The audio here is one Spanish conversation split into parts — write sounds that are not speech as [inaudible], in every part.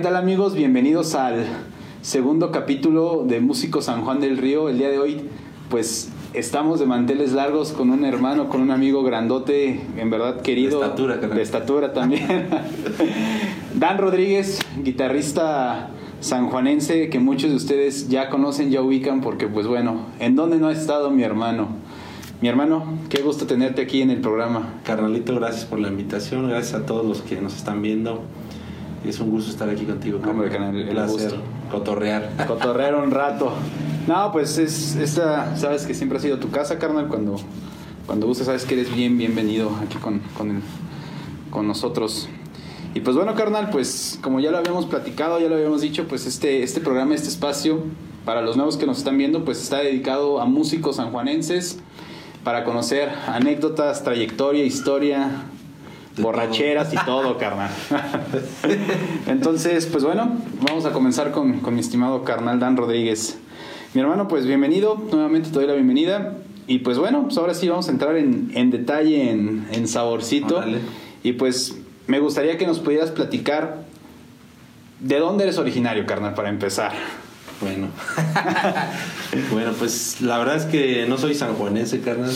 ¿qué tal amigos? Bienvenidos al segundo capítulo de Músico San Juan del Río. El día de hoy, pues estamos de manteles largos con un hermano, con un amigo grandote, en verdad querido. De estatura. De estatura también. [laughs] Dan Rodríguez, guitarrista sanjuanense que muchos de ustedes ya conocen, ya ubican, porque pues bueno, ¿en dónde no ha estado mi hermano? Mi hermano, qué gusto tenerte aquí en el programa. Carnalito, gracias por la invitación, gracias a todos los que nos están viendo. Es un gusto estar aquí contigo, Hombre, carnal, el placer gusto. cotorrear. [laughs] Cotorrear un rato. No, pues es esta, sabes que siempre ha sido tu casa, carnal, cuando, cuando gustes, sabes que eres bien bienvenido aquí con, con, el- con nosotros. Y pues bueno, carnal, pues como ya lo habíamos platicado, ya lo habíamos dicho, pues este, este programa, este espacio, para los nuevos que nos están viendo, pues está dedicado a músicos sanjuanenses, para conocer anécdotas, trayectoria, historia, De borracheras y todo, carnal. [laughs] Entonces, pues bueno, vamos a comenzar con, con mi estimado carnal Dan Rodríguez. Mi hermano, pues bienvenido, nuevamente te doy la bienvenida. Y pues bueno, pues ahora sí vamos a entrar en, en detalle, en, en saborcito. Órale. Y pues me gustaría que nos pudieras platicar de dónde eres originario, carnal, para empezar. Bueno. [laughs] bueno, pues la verdad es que no soy sanjuanense, carnal.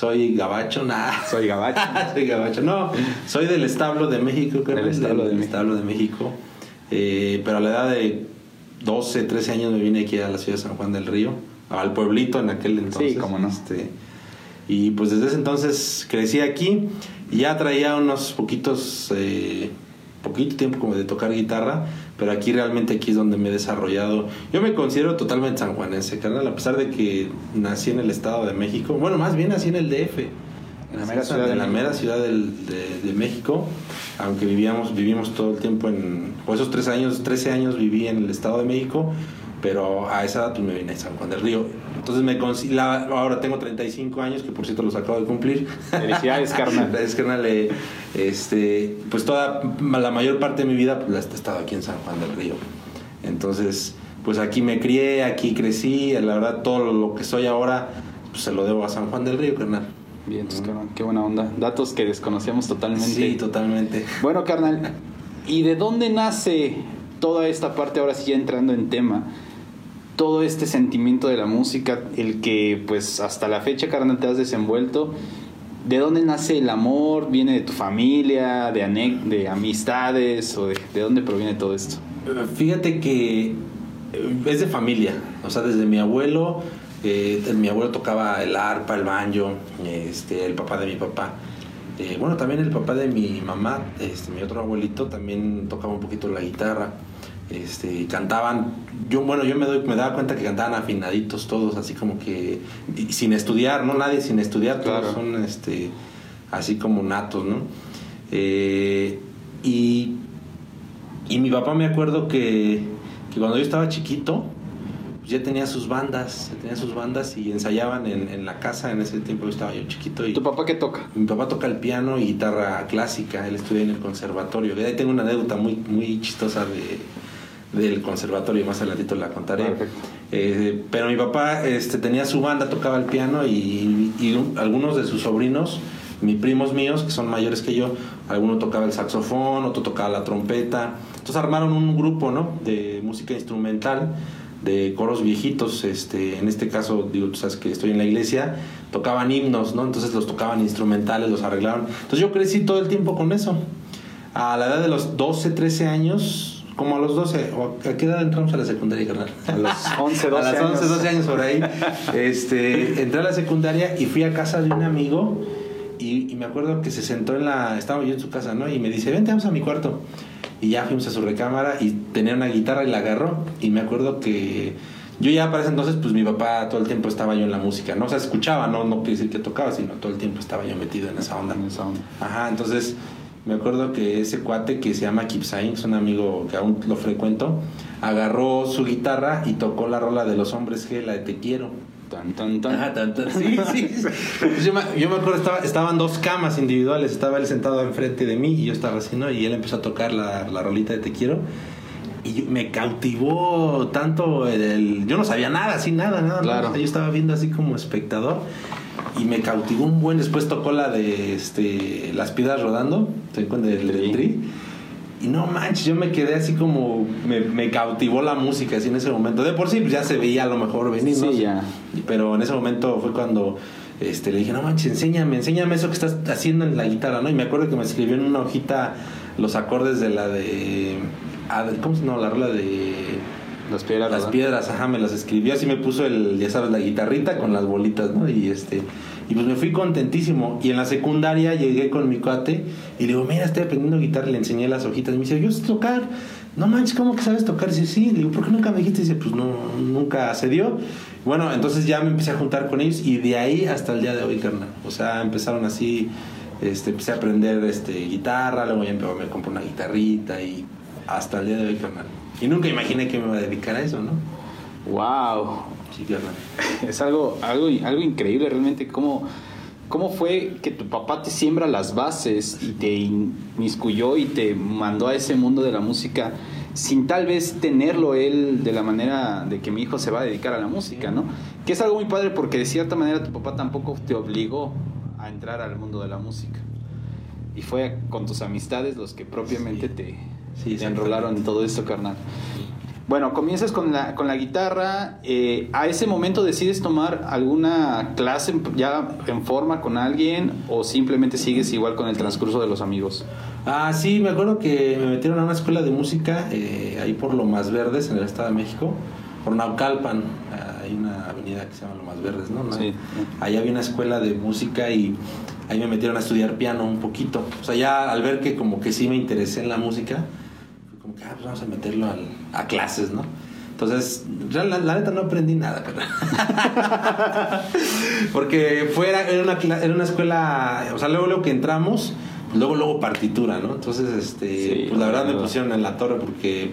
Soy gabacho, nada. [laughs] Soy gabacho. [laughs] soy gabacho. No, soy del establo de México, carnal. Del establo de México. establo de México. Eh, pero a la edad de 12, 13 años me vine aquí a la ciudad de San Juan del Río, al pueblito en aquel entonces. cómo no. Este, y pues desde ese entonces crecí aquí y ya traía unos poquitos, eh, poquito tiempo como de tocar guitarra, pero aquí realmente aquí es donde me he desarrollado. Yo me considero totalmente sanjuanense, carnal, a pesar de que nací en el Estado de México, bueno, más bien nací en el DF. En la mera ciudad de la México. mera ciudad del- de, de México, aunque vivíamos, vivimos todo el tiempo en, o esos tres años, 13 años viví en el Estado de México, pero a esa edad pues, me vine a San Juan del Río. Entonces me la- ahora tengo 35 años, que por cierto los acabo de cumplir. Felicidades, carnal. [laughs] Gracias, carnal. Eh, este, pues toda la mayor parte de mi vida pues, la he estado aquí en San Juan del Río. Entonces, pues aquí me crié, aquí crecí, la verdad todo lo que soy ahora pues se lo debo a San Juan del Río, carnal. Bien, pues, carnal, qué buena onda. Datos que desconocíamos totalmente. Sí, totalmente. Bueno, carnal, ¿y de dónde nace toda esta parte, ahora sí ya entrando en tema, todo este sentimiento de la música, el que pues hasta la fecha, carnal, te has desenvuelto? ¿De dónde nace el amor? ¿Viene de tu familia, de, de amistades o de, de dónde proviene todo esto? Eh, Fíjate que eh, es de familia, o sea, desde mi abuelo, eh, mi abuelo tocaba el arpa, el banjo, este, el papá de mi papá. Bueno, también el papá de mi mamá, este, mi otro abuelito, también tocaba un poquito la guitarra. Este, cantaban, yo bueno, yo me doy, me daba cuenta que cantaban afinaditos todos, así como que y sin estudiar, no nadie sin estudiar, todos Claro. son este, así como natos, ¿no? Eh, y y mi papá me acuerdo que, que cuando yo estaba chiquito, pues ya tenía sus bandas, ya tenía sus bandas y ensayaban en, en la casa, en ese tiempo yo estaba yo chiquito y ¿Tu papá qué toca? mi papá toca el piano y guitarra clásica, él estudia en el conservatorio. De ahí tengo una anécdota muy, muy chistosa de, del conservatorio, más adelantito la contaré. Eh, pero mi papá este, tenía su banda, tocaba el piano y, y un- algunos de sus sobrinos, mis primos míos, que son mayores que yo, alguno tocaba el saxofón, otro tocaba la trompeta. Entonces armaron un grupo ¿no? de música instrumental, de coros viejitos. Este, en este caso, digo, tú sabes que estoy en la iglesia, tocaban himnos, ¿no? entonces los tocaban instrumentales, los arreglaban. Entonces yo crecí todo el tiempo con eso. A la edad de los 12, 13 años, como a los 12, ¿o ¿a qué edad entramos a la secundaria, carnal? A los [laughs] 11, 12 a las 11, años. 12 años por ahí. Este, entré a la secundaria y fui a casa de un amigo y, y me acuerdo que se sentó en la... Estaba yo en su casa, ¿no? Y me dice, vente, vamos a mi cuarto. Y ya fuimos a su recámara y tenía una guitarra y la agarró. Y me acuerdo que yo ya para ese entonces, pues mi papá todo el tiempo estaba yo en la música, ¿no? O sea, escuchaba, no, no quiere decir que tocaba, sino todo el tiempo estaba yo metido en esa onda. En esa onda. Ajá, entonces me acuerdo que ese cuate que se llama Kipsain, es un amigo que aún lo frecuento, agarró su guitarra y tocó la rola de los hombres G, la de Te Quiero. Tan, tan, tan. Tan, sí, [laughs] sí. Entonces yo, me, yo me acuerdo, estaba, estaban dos camas individuales, estaba él sentado enfrente de mí y yo estaba así, ¿no? Y él empezó a tocar la, la rolita de Te Quiero. Y yo- me cautivó tanto el, el- Yo no sabía nada, así nada, nada. Claro. Yo estaba viendo así como espectador. Y me cautivó un buen. Después tocó la de este, Las Piedras Rodando. ¿Te acuerdas del, del. Tri? Y no manches, yo me quedé así como. Me, me cautivó la música así en ese momento. De por sí, pues ya se veía a lo mejor venir, ¿no? Sí, ya. Pero en ese momento fue cuando este, le dije, no manches, enséñame, enséñame eso que estás haciendo en la guitarra, ¿no? Y me acuerdo que me escribió en una hojita los acordes de la de. ah, de- ¿Cómo se llama? La rola de. Las piedras. Las piedras, ajá, me las escribió, así me puso el, ya sabes, la guitarrita con las bolitas, ¿no? Y este, y pues me fui contentísimo. Y en la secundaria llegué con mi cuate y le digo, mira, estoy aprendiendo guitarra, le enseñé las hojitas. Y me dice, yo sé tocar. No manches, ¿cómo que sabes tocar? Y dice, sí, le digo, ¿por qué nunca me dijiste? Y dice, pues no, nunca se dio. Bueno, entonces ya me empecé a juntar con ellos y de ahí hasta el día de hoy, carnal. O sea, empezaron así, este, empecé a aprender este, guitarra, luego ya me compré una guitarrita y hasta el día de hoy, carnal. Y nunca imaginé que me iba a dedicar a eso, ¿no? Wow. Sí, carnal. [laughs] Es algo, algo, algo increíble realmente. ¿Cómo, ¿Cómo fue que tu papá te siembra las bases y te inmiscuyó y te mandó a ese mundo de la música sin tal vez tenerlo él de la manera de que mi hijo se va a dedicar a la música, ¿no? Que es algo muy padre porque de cierta manera tu papá tampoco te obligó a entrar al mundo de la música. Y fue con tus amistades los que propiamente Sí. te, Sí, te enrolaron en todo esto, carnal. Bueno, comienzas con la, con la guitarra. eh, ¿A ese momento decides tomar alguna clase ya en forma con alguien o simplemente sigues igual con el transcurso de los amigos? Ah, sí, me acuerdo que me metieron a una escuela de música eh, ahí por Lomas Verdes, en el Estado de México, por Naucalpan. Hay una avenida que se llama Lomas Verdes, ¿no? ¿no? Sí. Ahí había una escuela de música y ahí me metieron a estudiar piano un poquito. O sea, ya al ver que como que sí me interesé en la música, como que ah, pues vamos a meterlo al- a clases, ¿no? Entonces, la, la neta no aprendí nada, carnal. [laughs] Porque fue, era, una, era una escuela, o sea, luego, luego que entramos, luego, luego partitura, ¿no? Entonces, este, Sí, pues la verdad me pusieron en la torre porque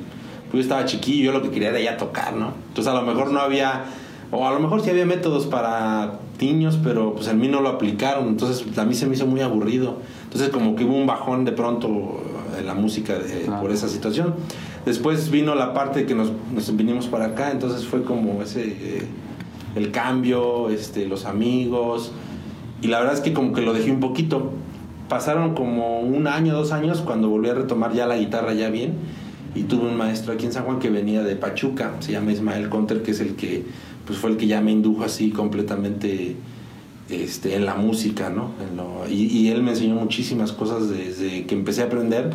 pues, yo estaba chiquillo, yo lo que quería era ya tocar, ¿no? Entonces, a lo mejor no había, o a lo mejor sí había métodos para niños, pero pues en mí no lo aplicaron, entonces a mí se me hizo muy aburrido. Entonces, como que hubo un bajón de pronto la música Claro. por esa situación. Después vino la parte que nos, nos vinimos para acá, entonces fue como ese eh, el cambio, este, los amigos. Y la verdad es que como que lo dejé un poquito. Pasaron como un año, dos años cuando volví a retomar ya la guitarra ya bien. Y tuve un maestro aquí en San Juan que venía de Pachuca, se llama Ismael Conter, que es el que pues fue el que ya me indujo así completamente este, en la música, ¿no? En lo- y, y él me enseñó muchísimas cosas desde que empecé a aprender.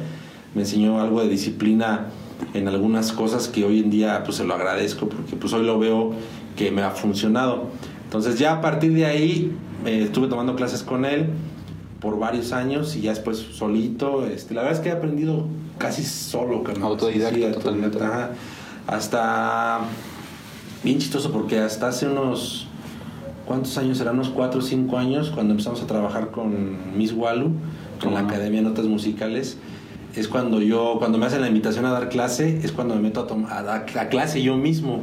Me enseñó algo de disciplina en algunas cosas que hoy en día pues se lo agradezco porque pues hoy lo veo que me ha funcionado. Entonces ya a partir de ahí eh, estuve tomando clases con él por varios años y ya después solito. Este, la verdad es que he aprendido casi solo, carnal. Autodidacta, Sí, totalmente. ajá. Hasta bien chistoso porque hasta hace unos ¿cuántos años? Serán unos 4 o 5 años cuando empezamos a trabajar con Miss Walu ¿Cómo la? Academia de Notas Musicales. Es cuando yo, cuando me hacen la invitación a dar clase, es cuando me meto a, a dar a clase yo mismo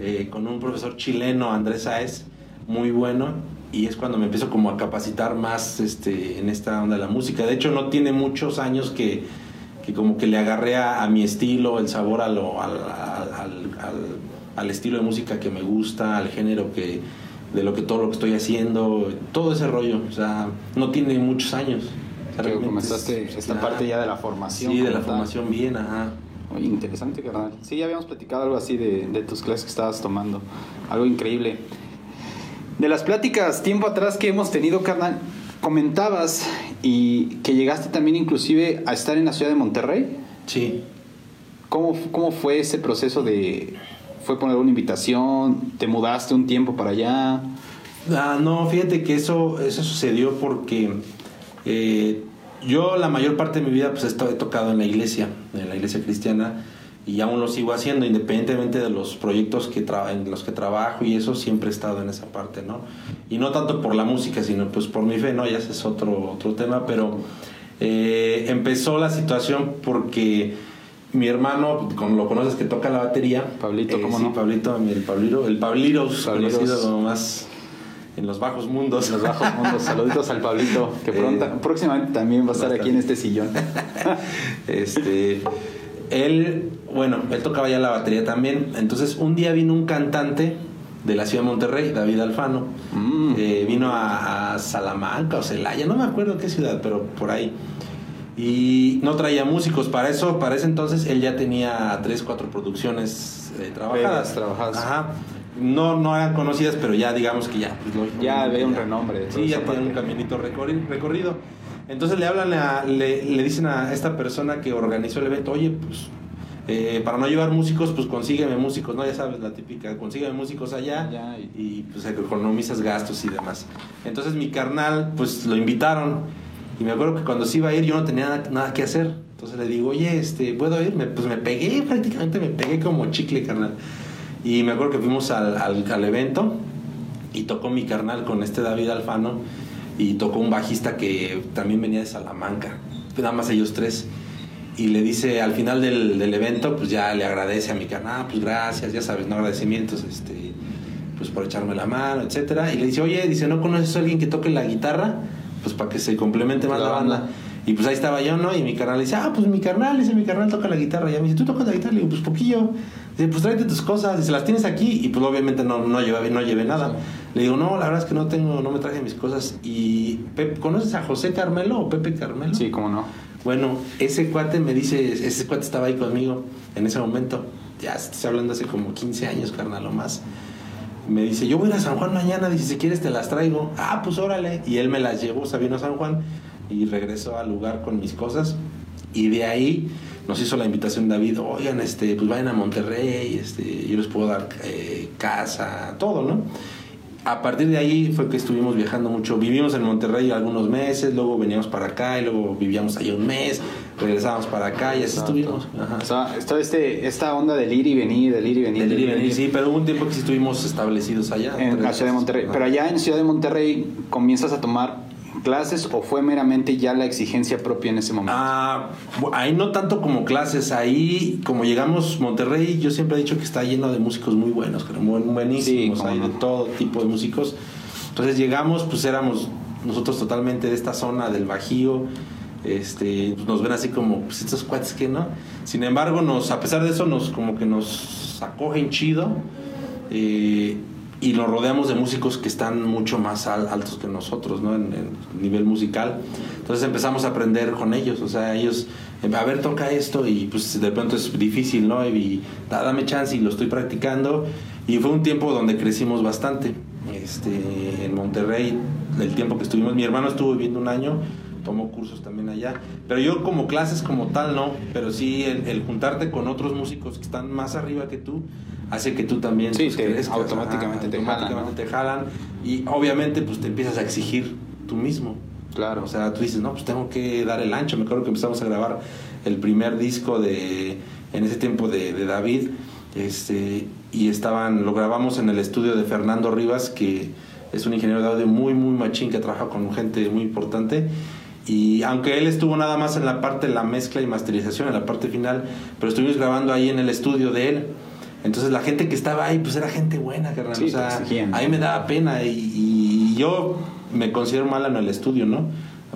eh, con un profesor chileno, Andrés Saez, muy bueno, y es cuando me empiezo como a capacitar más este, en esta onda de la música. De hecho, no tiene muchos años que, que como que le agarré a, a mi estilo, el sabor a lo- al, al- al- al- al estilo de música que me gusta, al género que de lo que todo lo que estoy haciendo, todo ese rollo, o sea, no tiene muchos años. O sea, comenzaste es- esta ajá. parte ya de la formación. Sí, de la tal. formación bien, ajá. Oye, interesante, carnal. Sí, ya habíamos platicado algo así de, de tus clases que estabas tomando. Algo increíble. De las pláticas tiempo atrás que hemos tenido, carnal, comentabas y que llegaste también inclusive a estar en la ciudad de Monterrey. Sí. ¿Cómo, cómo fue ese proceso de... ¿Fue poner una invitación? ¿Te mudaste un tiempo para allá? Ah, no, fíjate que eso, eso sucedió porque eh, yo la mayor parte de mi vida pues he tocado en la iglesia, en la iglesia cristiana, y aún lo sigo haciendo, independientemente de los proyectos que en los que trabajo y eso, siempre he estado en esa parte, ¿no? Y no tanto por la música, sino pues por mi fe, ¿no? Ya ese es otro, otro tema, pero eh, empezó la situación porque mi hermano, como lo conoces que toca la batería, Pablito, ¿cómo sí, no? Pablito, el Pabliro, el Pabliros, Pabliros. conocido más en los bajos mundos. En los bajos mundos. Saluditos al Pablito, que pronto, Eh, próximamente también va a estar aquí en este sillón. [laughs] Este, él, bueno, él tocaba ya la batería también. Entonces, un día vino un cantante de la ciudad de Monterrey, David Alfano. Mm. Eh, vino a, a Salamanca o Celaya, no me acuerdo qué ciudad, pero por ahí. Y no traía músicos. Para eso, para ese entonces, él ya tenía tres, cuatro producciones eh, trabajadas. Trabajadas. Ajá. No, no eran conocidas, pero ya digamos que ya. pues, lógico, Ya había un ya. renombre Sí, ya tenía un caminito recorri- recorrido. Entonces le hablan, a- le, le dicen a esta persona que organizó el evento, oye, pues eh, para no llevar músicos, pues consígueme músicos, ¿no? Ya sabes, la típica, consígueme músicos allá Ya, y- y pues economizas gastos y demás. Entonces mi carnal, pues lo invitaron y me acuerdo que cuando se iba a ir yo no tenía nada, que hacer. Entonces le digo, oye, este, ¿puedo ir? Me- pues me pegué, prácticamente me pegué como chicle, carnal. Y me acuerdo que fuimos al, al, al evento y tocó mi carnal con este David Alfano y tocó un bajista que también venía de Salamanca, nada más ellos tres. Y le dice al final del, del evento, pues ya le agradece a mi carnal, "Ah, pues gracias, ya sabes, no agradecimientos, este, pues por echarme la mano, etcétera. Y le dice, oye, dice, ¿no conoces a alguien que toque la guitarra? Pues para que se complemente más La la banda. banda. Y pues ahí estaba yo, ¿no? Y mi carnal le dice, ah, pues mi carnal, dice, mi carnal toca la guitarra. Y ya me dice, ¿tú tocas la guitarra? Le digo, pues poquillo. Dice, pues tráete tus cosas, dice, las tienes aquí. Y pues obviamente no, no, llevé, no llevé nada. Le digo, no, la verdad es que no tengo, no me traje mis cosas. Y, Pep, ¿conoces a José Carmelo o Pepe Carmelo? Sí, cómo no. Bueno, ese cuate me dice, ese cuate estaba ahí conmigo en ese momento. Ya estoy hablando hace como 15 años, carnal, o más. Me dice, yo voy a San Juan mañana, dice, si quieres te las traigo. Ah, pues órale. Y él me las llevó, o sea, vino a San Juan y regresó al lugar con mis cosas. Y de ahí nos hizo la invitación David, oigan, este, pues vayan a Monterrey, este, yo les puedo dar eh, casa, todo, ¿no? A partir de ahí fue que estuvimos viajando mucho. Vivimos en Monterrey algunos meses, luego veníamos para acá y luego vivíamos ahí un mes, regresábamos para acá y así Exacto. estuvimos. Ajá. O sea, está este, esta onda del ir y venir, del ir y venir. Del ir y venir, sí, pero hubo un tiempo que sí estuvimos establecidos allá. En la ciudad de. Monterrey. Ajá. Pero allá en Ciudad de Monterrey comienzas a tomar clases o fue meramente ya la exigencia propia en ese momento. Ah, ahí no tanto como clases, ahí como llegamos Monterrey, yo siempre he dicho que está lleno de músicos muy buenos, buenísimos, Sí, hay no. de todo tipo de músicos. Entonces llegamos, pues éramos nosotros totalmente de esta zona del Bajío, este, pues nos ven así como, pues estos cuates que no. Sin embargo, nos, a pesar de eso, nos como que nos acogen chido. eh, y nos rodeamos de músicos que están mucho más al- altos que nosotros, ¿no? En, en nivel musical. Entonces empezamos a aprender con ellos, o sea, ellos, eh, a ver, toca esto y pues de pronto es difícil, ¿no? Y da- dame chance y lo estoy practicando. Y fue un tiempo donde crecimos bastante. Este, en Monterrey, el tiempo que estuvimos, mi hermano estuvo viviendo un año, tomó cursos también allá. Pero yo como clases como tal no, pero sí el, el juntarte con otros músicos que están más arriba que tú hace que tú también Sí, pues, te- crezcas, automáticamente te jalan, automáticamente te jalan y obviamente pues te empiezas a exigir tú mismo. Claro. O sea, tú dices, no, pues tengo que dar el ancho. Me acuerdo que empezamos a grabar el primer disco de, en ese tiempo de, de David, este, y estaban, lo grabamos en el estudio de Fernando Rivas, que es un ingeniero de audio muy, muy machín, que trabaja con gente muy importante. Y aunque él estuvo nada más en la parte de la mezcla y masterización, en la parte final, pero estuvimos grabando ahí en el estudio de él. Entonces la gente que estaba ahí, pues era gente buena, carnal. Sí, o sea, te exigían. a mí me daba pena y, y yo me considero mala en el estudio, ¿no?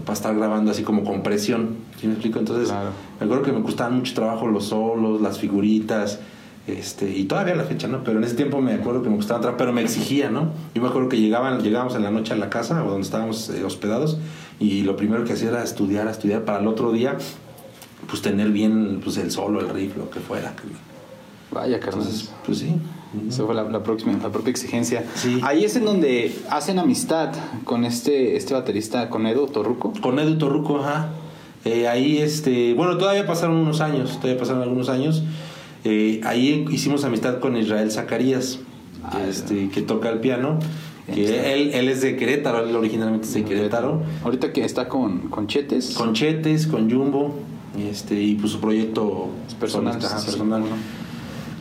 Para estar grabando así como con presión, ¿sí me explico? Entonces, Claro. me acuerdo que me costaban mucho trabajo los solos, las figuritas, este, y todavía a la fecha, ¿no? Pero en ese tiempo me acuerdo que me costaban trabajo, pero me exigía, ¿no? Yo me acuerdo que llegaban, llegábamos en la noche a la casa o donde estábamos eh, hospedados y lo primero que hacía era estudiar, estudiar para el otro día, pues tener bien pues, el solo, el riff, lo que fuera. Vaya, carnal. Entonces, pues sí. Esa fue la, la próxima, la propia exigencia. Sí. Ahí es en donde hacen amistad con este, este baterista, con Edo Torruco. Con Edu Torruco, ajá. Eh, ahí, este, bueno, todavía pasaron unos años, todavía pasaron algunos años. Eh, ahí hicimos amistad con Israel Zacarías, Ah, este, que toca el piano. Que él, él es de Querétaro, él originalmente es de Querétaro. Ahorita que está con, con Chetes. Con Chetes, con Jumbo, este, y pues su proyecto Es personal, solista, sí, sí, personal. cómo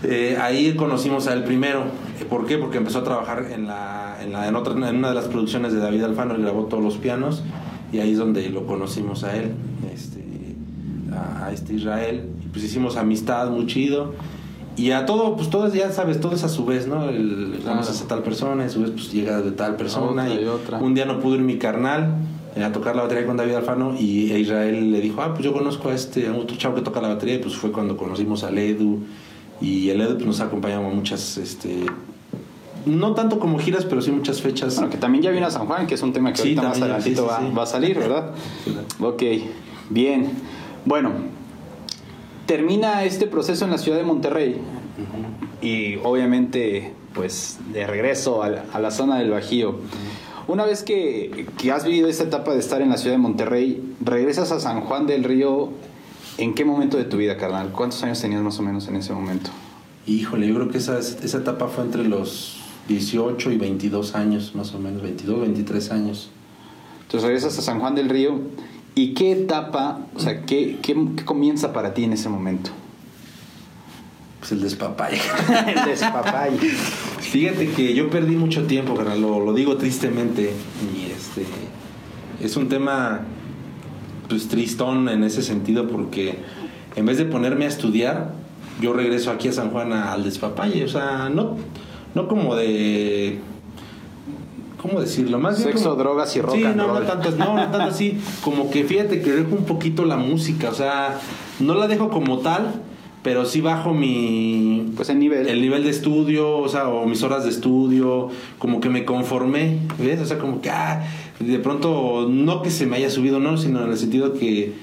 Eh, ahí conocimos a él primero. Eh, ¿Por qué? Porque empezó a trabajar en, la, en, la, en, otra, en una de las producciones de David Alfano, él grabó todos los pianos y ahí es donde lo conocimos a él, este, a, a este Israel. Y pues hicimos amistad muy chido. Y a todo, pues todo, ya sabes, todo es a su vez, ¿no? El, Vamos a tal persona, y a su vez pues llega de tal persona. Otra y y otra. Un día no pudo ir mi carnal eh, a tocar la batería con David Alfano y a Israel le dijo, ah, pues yo conozco a este, a otro chavo que toca la batería y pues fue cuando conocimos al Edu y el Edu pues, nos acompañaba a muchas, este, no tanto como giras, pero sí muchas fechas. Bueno, que también ya vino a San Juan, que es un tema que Sí, ahorita más adelantito sí, sí, va, va a salir, ¿verdad? Ok. Bien, bueno, termina este proceso en la ciudad de Monterrey y obviamente pues de regreso a la, a la zona del Bajío. Una vez que, que has vivido esta etapa de estar en la ciudad de Monterrey, regresas a San Juan del Río, ¿en qué momento de tu vida, carnal? ¿Cuántos años tenías más o menos en ese momento? Híjole, yo creo que esa, esa etapa fue entre los 18 y 22 años, más o menos, 22, 23 años. Entonces regresas a San Juan del Río y qué etapa, o sea, qué, qué, qué comienza para ti en ese momento? Pues el despapalle. [laughs] el despapalle. Fíjate que yo perdí mucho tiempo, carnal, lo, lo digo tristemente. Y este es un tema pues tristón en ese sentido porque en vez de ponerme a estudiar, yo regreso aquí a San Juan a- al despapalle, o sea, no no como de ¿cómo decirlo? Más bien Sexo, como- drogas y rock Sí, and no, roll. no tanto, no, no tanto así, como que fíjate que dejo un poquito la música, o sea, no la dejo como tal, pero sí bajo mi Pues el nivel. el nivel de estudio, o sea, o mis horas de estudio, como que me conformé, ¿ves? O sea, como que, ah, de pronto, no que se me haya subido, no, sino en el sentido que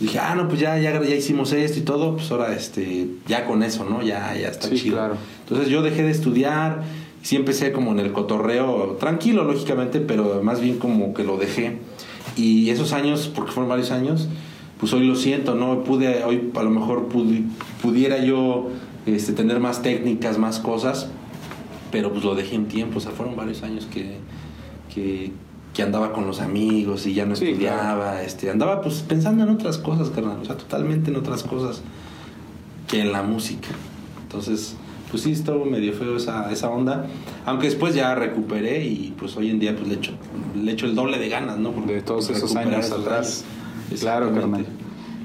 dije, ah, no, pues ya, ya, ya hicimos esto y todo, pues ahora, este, ya con eso, ¿no? Ya, ya está Sí, chido. claro. Entonces yo dejé de estudiar, sí empecé como en el cotorreo, tranquilo, lógicamente, pero más bien como que lo dejé. Y esos años, porque fueron varios años, pues hoy lo siento, ¿no? Pude, hoy a lo mejor pudi- pudiera yo este, tener más técnicas, más cosas, pero pues lo dejé en tiempo, o sea, fueron varios años que, que, que andaba con los amigos y ya no Sí, estudiaba, este, andaba pues pensando en otras cosas, carnal, o sea, totalmente en otras cosas que en la música. Entonces, pues sí, estuvo medio feo esa, esa onda, aunque después ya recuperé y pues hoy en día pues le echo, le echo el doble de ganas, ¿no? De todos esos años atrás. años. Claro. Exactamente.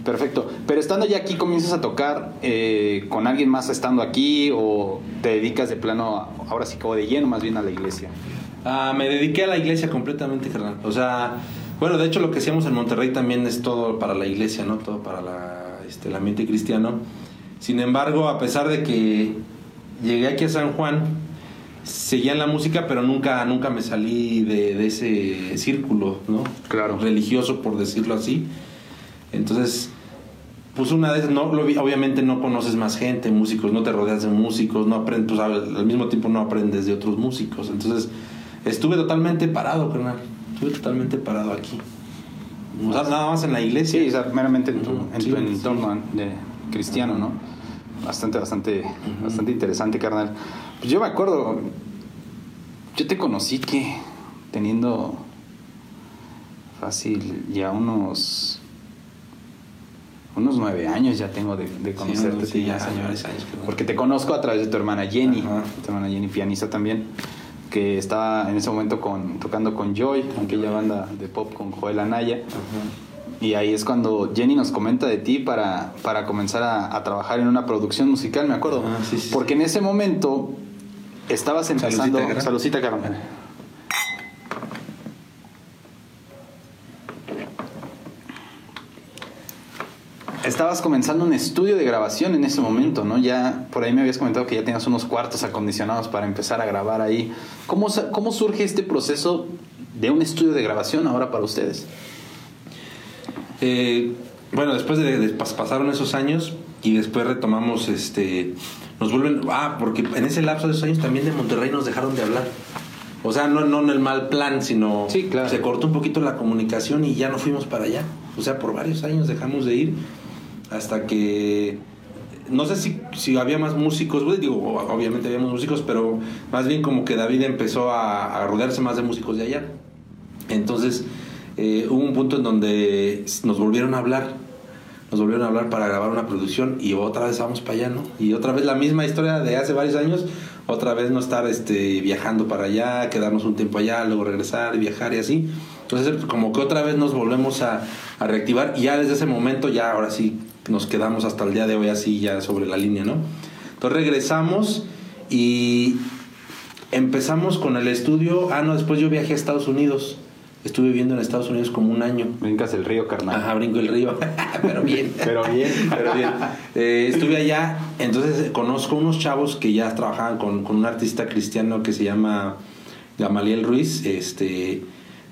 Perfecto. Pero estando ya aquí, ¿comienzas a tocar eh, con alguien más estando aquí o te dedicas de plano, a- ahora sí como de lleno, más bien a la iglesia? Ah, me dediqué a la iglesia completamente, carnal. O sea, bueno, de hecho lo que hacíamos en Monterrey también es todo para la iglesia, ¿no? Todo para la, este, el ambiente cristiano. Sin embargo, a pesar de que llegué aquí a San Juan, seguía en la música, pero nunca, nunca me salí de, de ese círculo, ¿no? Claro. Religioso, por decirlo así. Entonces, pues una vez, no, obviamente no conoces más gente, músicos, no te rodeas de músicos, no aprendes, pues al, al mismo tiempo no aprendes de otros músicos. Entonces, estuve totalmente parado, carnal. Estuve totalmente parado aquí. O sea, nada más en la iglesia. Sí, o sea, meramente en tu, en sí, tu sí. entorno de cristiano, ¿no? Bastante, bastante, bastante interesante, carnal. Pues yo me acuerdo, yo te conocí que teniendo fácil ya unos unos nueve años ya tengo de, de conocerte. sí, más ya años, creo. Porque te conozco a través de tu hermana Jenny, Ajá. tu hermana Jenny pianista también, que estaba en ese momento con, tocando con Joy, aquella banda de pop con Joel Anaya. Ajá. Y ahí es cuando Jenny nos comenta de ti para, para comenzar a, a trabajar en una producción musical, me acuerdo. Ah, sí, sí, Porque en ese momento estabas empezando. Saludcita, Carmen. Estabas comenzando un estudio de grabación en ese momento, ¿no? Ya por ahí me habías comentado que ya tenías unos cuartos acondicionados para empezar a grabar ahí. ¿Cómo, cómo surge este proceso de un estudio de grabación ahora para ustedes? Eh, bueno, después de, de pas- pasaron esos años y después retomamos, este, nos vuelven, ah, porque en ese lapso de esos años también de Monterrey nos dejaron de hablar. O sea, no, no en el mal plan, sino Sí, claro. se cortó un poquito la comunicación y ya no fuimos para allá. O sea, por varios años dejamos de ir hasta que no sé si, si había más músicos, digo, obviamente habíamos músicos, pero más bien como que David empezó a, a rodearse más de músicos de allá. Entonces eh, hubo un punto en donde nos volvieron a hablar, nos volvieron a hablar para grabar una producción y otra vez vamos para allá, ¿no? Y otra vez la misma historia de hace varios años, otra vez no estar este, viajando para allá, quedarnos un tiempo allá, luego regresar viajar y así. Entonces como que otra vez nos volvemos a, a reactivar y ya desde ese momento ya ahora sí nos quedamos hasta el día de hoy así ya sobre la línea, ¿no? Entonces regresamos y empezamos con el estudio. Ah, no, después yo viajé a Estados Unidos. Estuve viviendo en Estados Unidos como un año. Brincas el río, carnal. Ajá, brinco el río. [laughs] pero bien. Pero bien. Pero bien. Eh, estuve allá, entonces eh, conozco unos chavos que ya trabajaban con, con un artista cristiano que se llama Gamaliel Ruiz, este,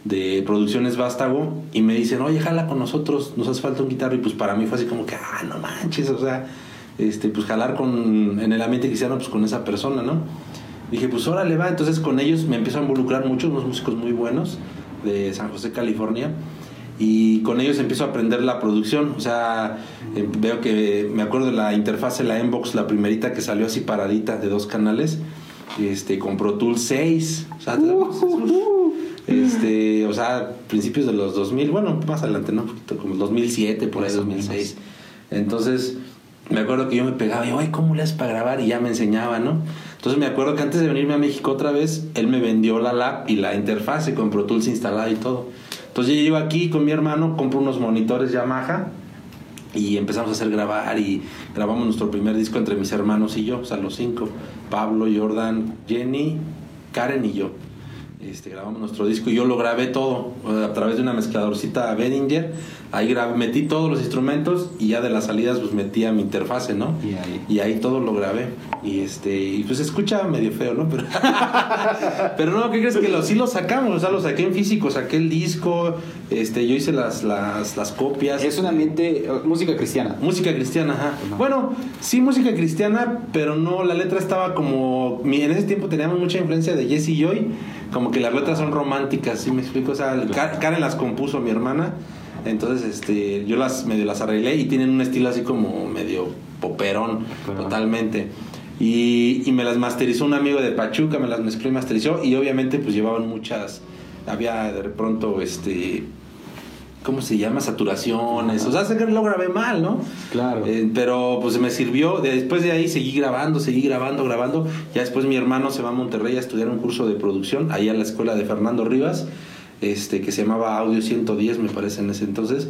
de Producciones Vástago y me dicen, oye, jala con nosotros, nos hace falta un guitarro. Y pues para mí fue así como que, ah, no manches, o sea, este, pues jalar con, en el ambiente cristiano, pues con esa persona, ¿no? Dije, pues órale, va. Entonces con ellos me empiezo a involucrar mucho, unos músicos muy buenos de San José, California. Y con ellos empiezo a aprender la producción. O sea, eh, veo que me acuerdo de la interfaz, la Inbox, la primerita que salió así paradita de dos canales, este, con Pro Tools 6. O sea, este, o sea, principios de los 2000, bueno, más adelante, ¿no? Como 2007, por ahí 2006. Entonces, me acuerdo que yo me pegaba y, ay, ¿cómo le haces para grabar? Y ya me enseñaba, ¿no? Entonces me acuerdo que antes de venirme a México otra vez, él me vendió la lab y la interfase con Pro Tools instalada y todo. Entonces yo llego aquí con mi hermano, compro unos monitores Yamaha y empezamos a hacer grabar y grabamos nuestro primer disco entre mis hermanos y yo, o sea, los cinco, Pablo, Jordan, Jenny, Karen y yo. Este, grabamos nuestro disco y yo lo grabé todo a través de una mezcladorcita Behringer. Ahí grabé, metí todos los instrumentos y ya de las salidas pues metía mi interfase, ¿no? Y ahí. Y ahí todo lo grabé. Y este, y pues escucha medio feo, ¿no? Pero, [laughs] pero no, ¿qué crees que lo, sí lo sacamos? O sea, lo saqué en físico, saqué el disco, este, yo hice las, las, las copias. Es un ambiente, música cristiana. Música cristiana, ajá. Bueno, sí, música cristiana, pero no, la letra estaba como. En ese tiempo teníamos mucha influencia de Jesse Joy, como que las letras son románticas, ¿sí me explico? O sea, Karen las compuso mi hermana, entonces este, yo las medio las arreglé y tienen un estilo así como medio poperón, totalmente. Y, y, me las masterizó un amigo de Pachuca, me las mezcló y masterizó, y obviamente pues llevaban muchas. Había de pronto este ¿cómo se llama? Saturaciones. O sea, sé que lo grabé mal, ¿no? Claro. Eh, pero pues me sirvió. Después de ahí seguí grabando, seguí grabando, grabando. Ya después mi hermano se va a Monterrey a estudiar un curso de producción, ahí a la escuela de Fernando Rivas, este, que se llamaba Audio 110, me parece, en ese entonces.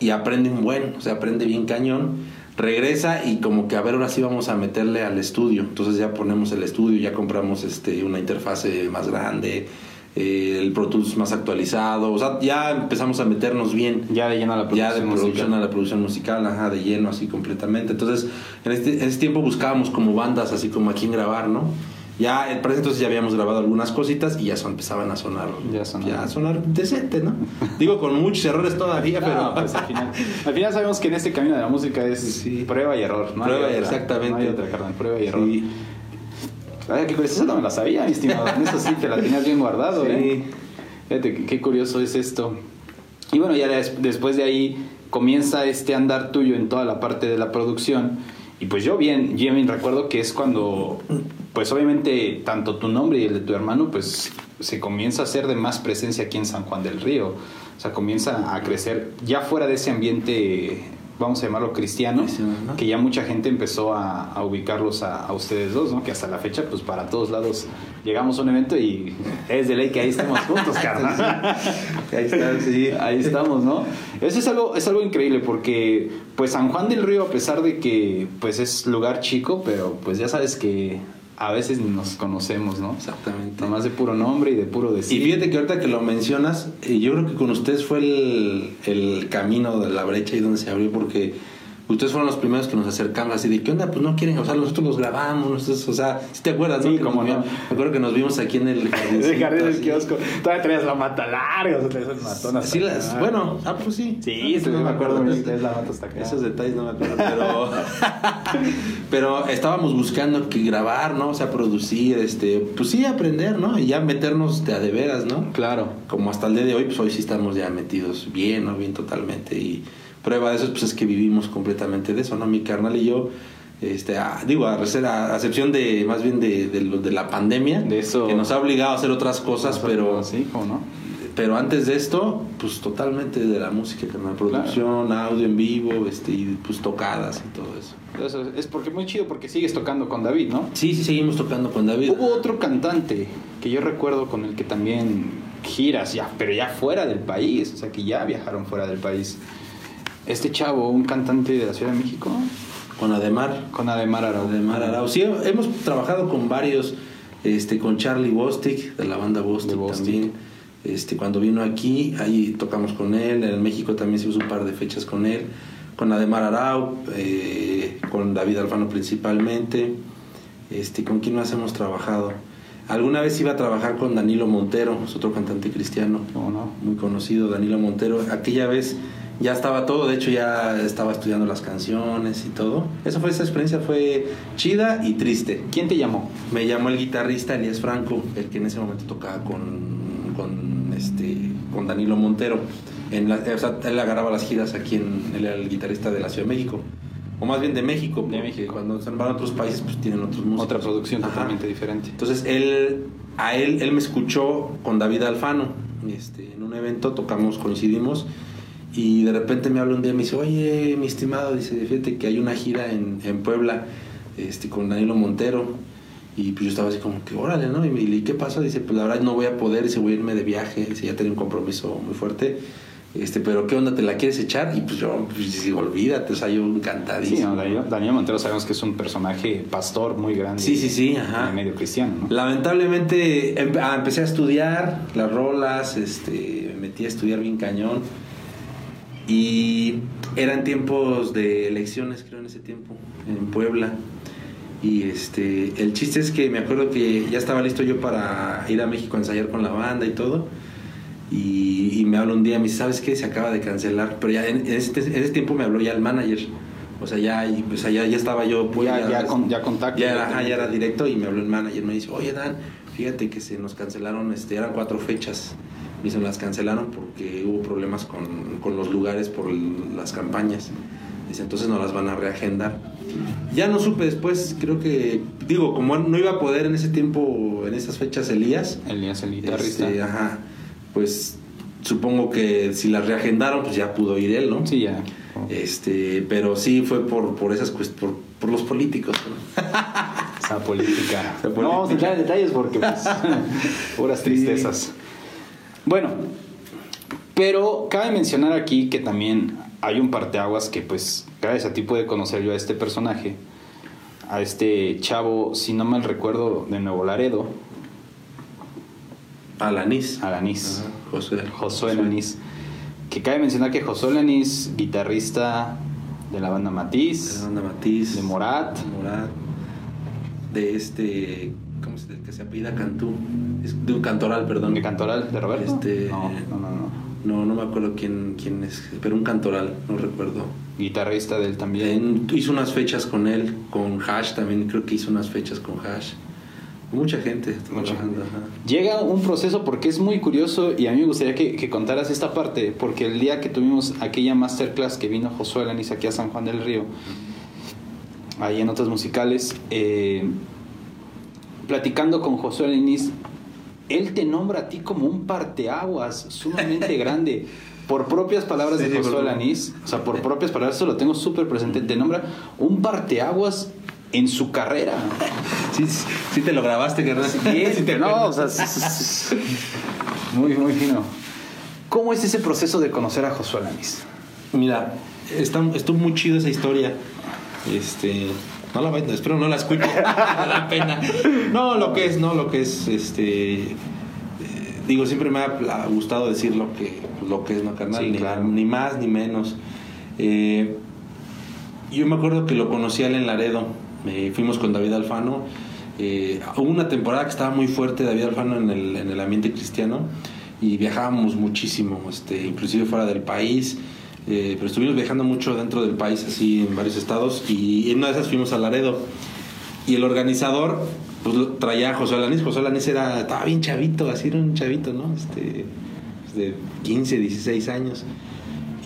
Y aprende un buen, o sea, aprende bien cañón. Regresa y como que a ver, ahora sí vamos a meterle al estudio. Entonces ya ponemos el estudio, ya compramos este, una interfase más grande eh, el Pro Tools más actualizado, o sea, ya empezamos a meternos bien. Ya de lleno a la producción. Ya de producción a la producción musical, ajá, de lleno, así completamente. Entonces, en este, en este tiempo buscábamos como bandas, así como a quién grabar, ¿no? Ya, en entonces ya habíamos grabado algunas cositas y ya son, empezaban a sonar, ya, sonar. ya a sonar decente, ¿no? [laughs] Digo, con muchos errores todavía, pero... Pues, al, final, al final sabemos que en este camino de la música es prueba y error, ¿no? Prueba, y exactamente. No hay otra, carnal, prueba y error. Sí. Ay, qué curioso, no me la sabía, mi estimado. [laughs] Eso sí, te la tenías bien guardado, ¿eh? Fíjate, qué curioso es esto. Y bueno, ya después de ahí comienza este andar tuyo en toda la parte de la producción. Y pues yo bien, yo bien recuerdo que es cuando, pues obviamente, tanto tu nombre y el de tu hermano, pues se comienza a hacer de más presencia aquí en San Juan del Río. O sea, comienza a crecer ya fuera de ese ambiente vamos a llamarlo cristiano, que ya mucha gente empezó a, ubicarlos a, ustedes dos, ¿no? Que hasta la fecha, pues para todos lados llegamos a un evento y es de ley que ahí estemos juntos, [laughs] carnal. [laughs] ahí está, sí. Ahí estamos, ¿no? Eso es algo, es algo increíble porque, pues San Juan del Río, a pesar de que, pues es lugar chico, pero pues ya sabes que a veces nos conocemos, ¿no? Exactamente. Nomás de puro nombre y de puro decir. Y fíjate que ahorita que lo mencionas, eh, yo creo que con ustedes fue el, el camino de la brecha y donde se abrió porque ustedes fueron los primeros que nos acercamos así de qué onda pues no quieren o sea nosotros los grabamos nosotros, o sea si te acuerdas sí, ¿no? como no. me acuerdo que nos vimos aquí en el [laughs] jardín el jardín del kiosco. Todavía traías la mata larga o sea, traías el matón sí, las, bueno ah pues sí. Sí, sí no, me acuerdo bien la mata hasta acá. esos detalles no me acuerdo pero [laughs] pero estábamos buscando que grabar no o sea producir este pues sí aprender no y ya meternos de a de veras no claro. Como hasta el día de hoy pues hoy sí estamos ya metidos bien no bien totalmente. Y prueba de eso pues es que vivimos completamente de eso, ¿no? Mi carnal y yo, este, a, digo, a, a, excepción de, más bien de, de, de, la pandemia, de eso, que nos ha obligado a hacer otras cosas, pero... Pero antes de esto, pues totalmente de la música, la producción, claro. audio en vivo, este, y pues tocadas y todo eso. Eso es porque muy chido porque sigues tocando con David, ¿no? Sí, sí, seguimos tocando con David. Hubo otro cantante que yo recuerdo con el que también giras, ya, pero ya fuera del país, o sea, que ya viajaron fuera del país este chavo, un cantante de la Ciudad de México. Con Ademar. Con Ademar Arau. Ademar Arau. Sí, hemos trabajado con varios, este, con Charlie Bostic, de la banda Bostic, Bostic. también. Este, cuando vino aquí, ahí tocamos con él. En México también se hizo un par de fechas con él. Con Ademar Arau, eh, con David Alfano principalmente. Este, ¿Con quién más hemos trabajado? Alguna vez iba a trabajar con Danilo Montero, es otro cantante cristiano, ¿Cómo no? muy conocido, Danilo Montero. Aquella vez ya estaba todo, de hecho ya estaba estudiando las canciones y todo. Esa fue esa experiencia, fue chida y triste. ¿Quién te llamó? Me llamó el guitarrista Elías Franco, el que en ese momento tocaba con, con, este, con Danilo Montero. En la- o sea, él agarraba las giras aquí en. Él era el guitarrista de la Ciudad de México. O más bien de México, De México. cuando se van a otros países, pues tienen otros músicos. Otra producción Ajá. totalmente diferente. Entonces él, a él, él me escuchó con David Alfano. Este, en un evento tocamos, coincidimos. Y de repente me habla un día y me dice, oye, mi estimado, dice, fíjate que hay una gira en, en Puebla este, con Danilo Montero. Y pues yo estaba así como que, órale, ¿no? Y me y ¿qué pasa? Dice, pues la verdad no voy a poder, dice, voy a irme de viaje, dice, ya tenía un compromiso muy fuerte. Este, pero ¿qué onda? ¿Te la quieres echar? Y pues yo, pues, digo, olvídate, o sea, yo encantadísimo. Sí, no, Daniel, Daniel Montero sabemos que es un personaje pastor muy grande. Sí, sí, sí, ajá. medio cristiano, ¿no? Lamentablemente em- ah, empecé a estudiar las rolas, este, me metí a estudiar bien cañón. Y eran tiempos de elecciones, creo, en ese tiempo, en Puebla. Y este, el chiste es que me acuerdo que ya estaba listo yo para ir a México a ensayar con la banda y todo. Y, y me habla un día, me dice, ¿sabes qué? Se acaba de cancelar. Pero ya en, en ese, en ese tiempo me habló ya el manager. O sea, ya, o sea, ya, ya estaba yo. pues, Ya- ya con- ya contacto, Ya era, ya ajá, ya era directo y me habló el manager. Me dice, oye, Dan, fíjate que se nos cancelaron, este, eran cuatro fechas. Me dicen, las cancelaron porque hubo problemas con, con los lugares por el- las campañas. Dice, entonces no las van a reagendar. Ya no supe después, creo que, digo, como no iba a poder en ese tiempo, en esas fechas Elías, Elías, el guitarrista. este, ajá, pues supongo que si las reagendaron, pues ya pudo ir él, ¿no? Sí, ya. Este, pero sí fue por, por esas por, por los políticos. ¿no? [laughs] Esa política. Esa No vamos a entrar en detalles porque, pues, [laughs] puras Sí. tristezas. Bueno, pero cabe mencionar aquí que también hay un parteaguas que, pues, gracias a ti pude conocer yo a este personaje, a este chavo, si no mal recuerdo, de Nuevo Laredo, Alanis. Alanis. Ajá, Josué. Josué Alanis. Que cabe mencionar que Josué Alanis, guitarrista de la banda De Matiz, la banda Matiz. de Morat, de Morat. De este. ¿Cómo se dice? Que se apellida Cantú. Es de un cantoral, perdón. de Cantoral, de Roberto. Este- No, no, no, no. No, no me acuerdo quién, quién es, pero un cantoral, no recuerdo. Guitarrista de él también. Hizo unas fechas con él, con Hash también, creo que hizo unas fechas con Hash. Mucha gente Mucha trabajando, ajá. Llega un proceso porque es muy curioso y a mí me gustaría que, que contaras esta parte, porque el día que tuvimos aquella masterclass que vino Josué Alanis aquí a San Juan del Río, ahí en Notas Musicales, eh, platicando con Josué Alanis, él te nombra a ti como un parteaguas sumamente [laughs] grande. Por propias palabras Sí, de sí, Josué Alanis, o sea, por propias palabras, eso lo tengo súper presente, te nombra un parteaguas en su carrera. Sí, sí, sí te lo grabaste, carnal. [laughs] Bien, Sí te no, o sea, muy, muy fino. ¿Cómo es ese proceso de conocer a Josué Alanis? Mira, está, estuvo muy chido esa historia. Este. No la vendo, espero no la escuche. [laughs] Me da pena. No, lo que es, no, lo que es, este. eh, digo, siempre me ha gustado decir lo que, lo que es, ¿no, carnal? Sí, ni, claro. ni más ni menos. Eh, yo me acuerdo que lo conocí a él en Laredo. Eh, fuimos con David Alfano. Hubo una temporada que estaba muy fuerte David Alfano en el, en el ambiente cristiano y viajábamos muchísimo, este, inclusive fuera del país. Eh, pero estuvimos viajando mucho dentro del país, así en varios estados. Y en una de esas fuimos a Laredo. Y el organizador pues, traía a José Alanis. José Alanis era, estaba bien chavito, así era un chavito, ¿no? Este, de 15, 16 años.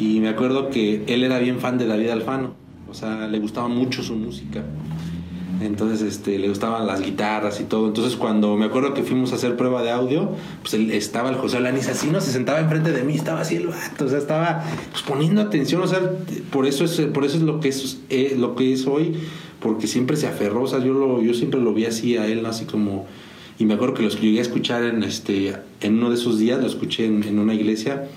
Y me acuerdo que él era bien fan de David Alfano. O sea, le gustaba mucho su música. Entonces, este, le gustaban las guitarras y todo. Entonces, cuando me acuerdo que fuimos a hacer prueba de audio, pues él, estaba el José Alanis así, ¿no? Se sentaba enfrente de mí, estaba así el vato, o sea, estaba pues, poniendo atención, o sea, por eso es, por eso es lo que es, eh, lo que es hoy, porque siempre se aferró, o sea, yo, lo, yo siempre lo vi así a él, ¿no? Así como... Y me acuerdo que los llegué a escuchar en, este, en uno de esos días, lo escuché en, en una iglesia,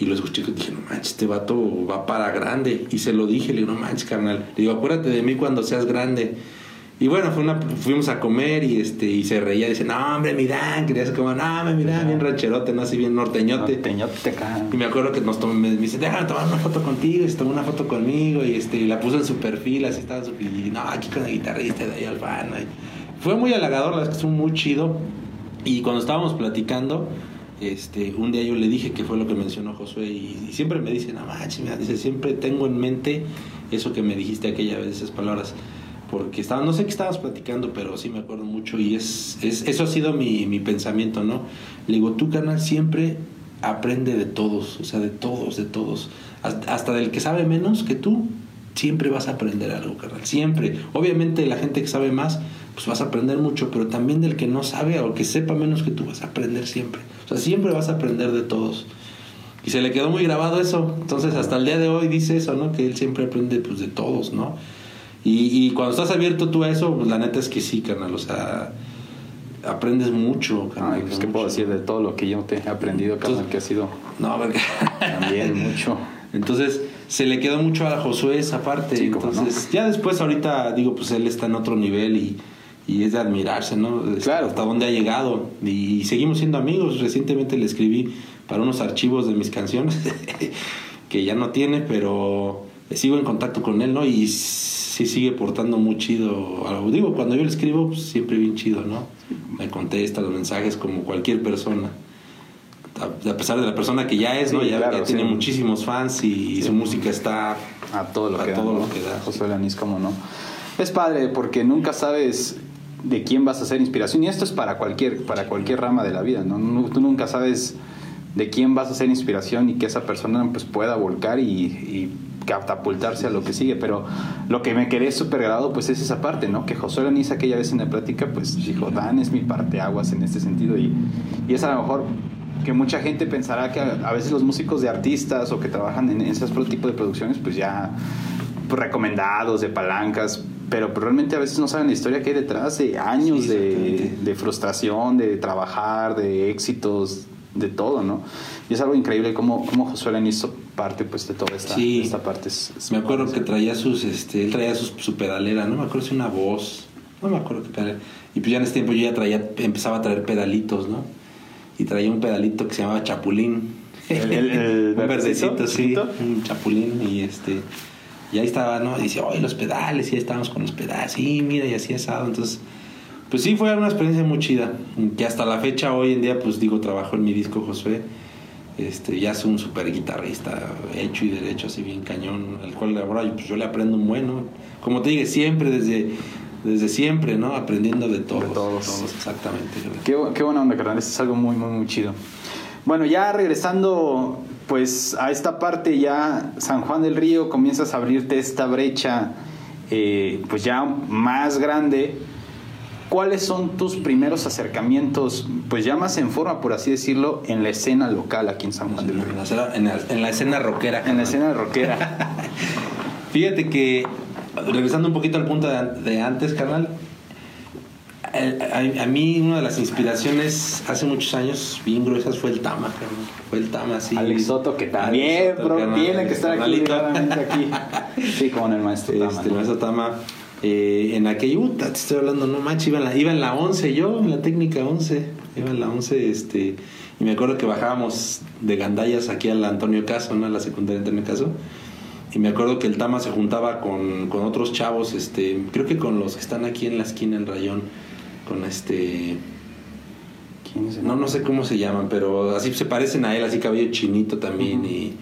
y lo escuché y dije, no manches, este vato va para grande. Y se lo dije, le digo, no manches, carnal. Le digo, acuérdate de mí cuando seas grande. Y bueno, fue una, fuimos a comer y este y se reía. Dice, no, hombre, mi Dan. Quería ser como, no, hombre, mi Dan, bien rancherote, no así bien norteñote. Teñote acá. Y me acuerdo que nos tomó, me, me dice, déjame tomar una foto contigo. Y se tomó una foto conmigo. Y este y la puso en su perfil, así estaba. su- Y no, aquí con la guitarrista de ahí Alfano. Y fue muy halagador, la verdad es que estuvo muy chido. Y cuando estábamos platicando, este, un día yo le dije que fue lo que mencionó Josué y, y siempre me dice, no manches, mira", dice, siempre tengo en mente eso que me dijiste aquella vez, esas palabras. Porque estaba, no sé qué estábamos platicando, pero sí me acuerdo mucho y es, es eso ha sido mi, mi pensamiento, ¿no? Le digo, tu canal siempre aprende de todos, o sea, de todos, de todos. Hasta, hasta del que sabe menos que tú, siempre vas a aprender algo, carnal. Siempre. Obviamente la gente que sabe más, pues vas a aprender mucho, pero también del que no sabe o que sepa menos que tú, vas a aprender siempre. O sea, siempre vas a aprender de todos. Y se le quedó muy grabado eso. Entonces, hasta el día de hoy dice eso, ¿no? Que él siempre aprende pues de todos, ¿no? Y, y cuando estás abierto tú a eso, pues la neta es que sí, carnal. O sea, aprendes mucho, carnal. Ay, pues, ¿qué puedo mucho. decir de todo lo que yo te he aprendido, carnal, que ha sido No, porque... [laughs] también mucho. Entonces se le quedó mucho a Josué esa parte. Sí, Entonces, ya después, ahorita, digo, pues él está en otro nivel y, y es de admirarse, ¿no? Este, Claro. Hasta dónde ha llegado. Y seguimos siendo amigos. Recientemente le escribí para unos archivos de mis canciones [laughs] que ya no tiene, pero sigo en contacto con él, ¿no? Y sí sigue portando muy chido. Digo, cuando yo le escribo, pues siempre bien chido, ¿no? Me contesta los mensajes como cualquier persona. A pesar de la persona que ya es, ¿no? Sí, ya, claro, ya tiene muchísimos fans y, Sí. su música está a todo lo a que todo da, lo ¿no? que da. José Lanís, cómo no. Es padre porque nunca sabes de quién vas a ser inspiración y esto es para cualquier para cualquier rama de la vida, ¿no? Tú nunca sabes de quién vas a ser inspiración y que esa persona pues pueda volcar y, y catapultarse a lo que sigue, pero lo que me quedé súper grabado pues es esa parte, ¿no? Que José Lanís aquella vez en la plática pues dijo, Dan es mi parteaguas en este sentido y, y es a lo mejor que mucha gente pensará que a, a veces los músicos de artistas o que trabajan en ese tipo de producciones pues ya pues, recomendados, de palancas, pero pues, realmente a veces no saben la historia que hay detrás de años Sí, de, exactamente. de frustración, de trabajar, de éxitos, de todo, ¿no? Y es algo increíble cómo, cómo Josué León hizo parte pues de toda esta, Sí. esta parte. Es- es Me acuerdo que traía sus, este, él traía sus- su pedalera, no me acuerdo si una voz, no me acuerdo qué pedalera. Y pues ya en ese tiempo yo ya traía, empezaba a traer pedalitos, ¿no? Y traía un pedalito que se llamaba Chapulín. El- el- [laughs] el un verdecito, verdecito, sí, un Chapulín. Y este, y ahí estaba, ¿no? Y dice, oye, los pedales, y ahí estábamos con los pedales, sí, mira, y así asado. Entonces, pues sí, fue una experiencia muy chida. Que hasta la fecha, hoy en día, pues digo, trabajo en mi disco Josué. Este, ya es un super guitarrista hecho y derecho, así bien cañón, al cual ahora pues, yo le aprendo un bueno. Como te dije, siempre, desde, desde siempre, ¿no? Aprendiendo de todos. De todos. exactamente. Qué, qué buena onda, carnal. Esto es algo muy, muy, muy chido. Bueno, ya regresando pues a esta parte, ya San Juan del Río, comienzas a abrirte esta brecha eh, pues ya más grande. ¿Cuáles son tus primeros acercamientos, pues ya más en forma, por así decirlo, en la escena local aquí en San Juan del En Río? en la- en la escena rockera. En la escena rockera. [laughs] Fíjate que, regresando un poquito al punto de, an- de antes, carnal, a, a mí una de las inspiraciones hace muchos años bien gruesas fue el Tama, carnal. Fue el Tama, sí. Alex Soto, que también, Soto, bro, carnal, tiene que estar aquí, aquí. Sí, como en el maestro Tama, Este, ¿no? el maestro Tama, eh, en aquella, puta, te estoy hablando, no manches, iba en, la, iba en la 11 yo, en la técnica 11, iba en la 11, este, y me acuerdo que bajábamos de Gandayas aquí al Antonio Caso, ¿no? A la secundaria Antonio Caso, y me acuerdo que el Tama se juntaba con, con otros chavos, este, creo que con los que están aquí en la esquina en Rayón, con este, ¿Quién es el- no, no sé cómo se llaman, pero así se parecen a él, así cabello chinito también y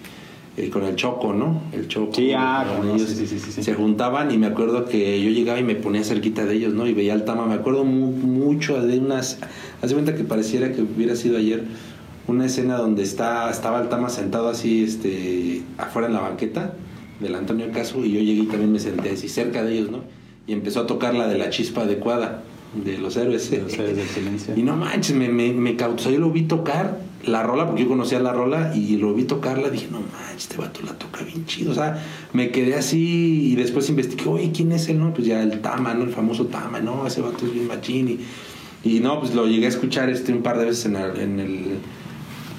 eh, con el Choco, ¿no? El Choco. Sí, ah, con ellos sí, sí, sí, sí. se juntaban y me acuerdo que yo llegaba y me ponía cerquita de ellos, ¿no? Y veía al Tama, me acuerdo mu- mucho de unas, hace cuenta que pareciera que hubiera sido ayer una escena donde está, estaba el Tama sentado así, este, afuera en la banqueta del Antonio Caso y yo llegué y también me senté así cerca de ellos, ¿no? Y empezó a tocar la de la chispa adecuada de los héroes. De los Héroes del Silencio. Y no manches, me, me, me causó. Yo lo vi tocar la rola, porque yo conocía la rola, y lo vi tocarla. Dije, no manches, este vato la toca bien chido. O sea, me quedé así y después investigué, oye, ¿quién es él? No, pues ya el Tama, ¿no? El famoso Tama, no, ese vato es bien machín. Y, y no, pues lo llegué a escuchar este un par de veces en el. en el-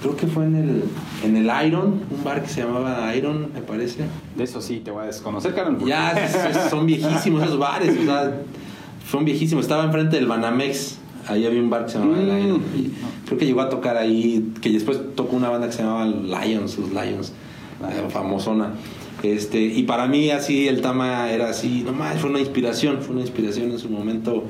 creo que fue en el, en el Iron, un bar que se llamaba Iron, me parece. De eso sí, te voy a desconocer, porque- Ya, son viejísimos esos bares, o sea, son viejísimos. Estaba enfrente del Banamex, ahí había un bar que se llamaba Mm. Y creo que llegó a tocar ahí, que después tocó una banda que se llamaba Lions, los Lions, eh, famosona. Este, y para mí así el Tama era así, nomás fue una inspiración, fue una inspiración en su momento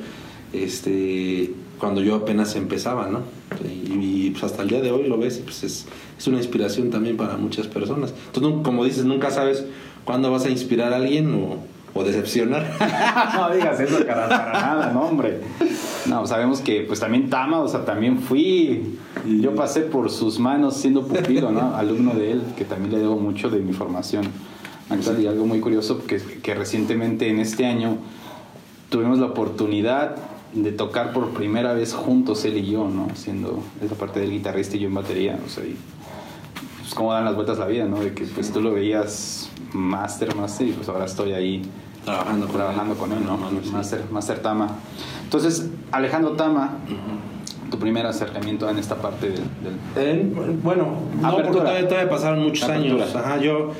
este, cuando yo apenas empezaba, ¿no? Y, y, pues hasta el día de hoy lo ves y pues es, es una inspiración también para muchas personas. Entonces, como dices, nunca sabes cuándo vas a inspirar a alguien o, o decepcionar. [laughs] no digas eso, [laughs] cara, para nada, no, hombre. No, sabemos que pues también Tama, o sea, también fui, yo pasé por sus manos siendo pupilo, ¿no? [laughs] Alumno de él, que también le debo mucho de mi formación actual y algo muy curioso que, que recientemente en este año tuvimos la oportunidad de tocar por primera vez juntos él y yo, ¿no? Siendo esa parte del guitarrista y yo en batería, o sea, y pues cómo dan las vueltas la vida, ¿no? De que pues tú lo veías máster, máster y pues ahora estoy ahí Trabajando con trabajando él. con él, ¿no? Master, Master Tama. Entonces, Alejandro Tama, tu primer acercamiento en esta parte del... del- Eh, bueno, no, porque todavía, todavía pasaron muchos Apertura. años. Ajá, yo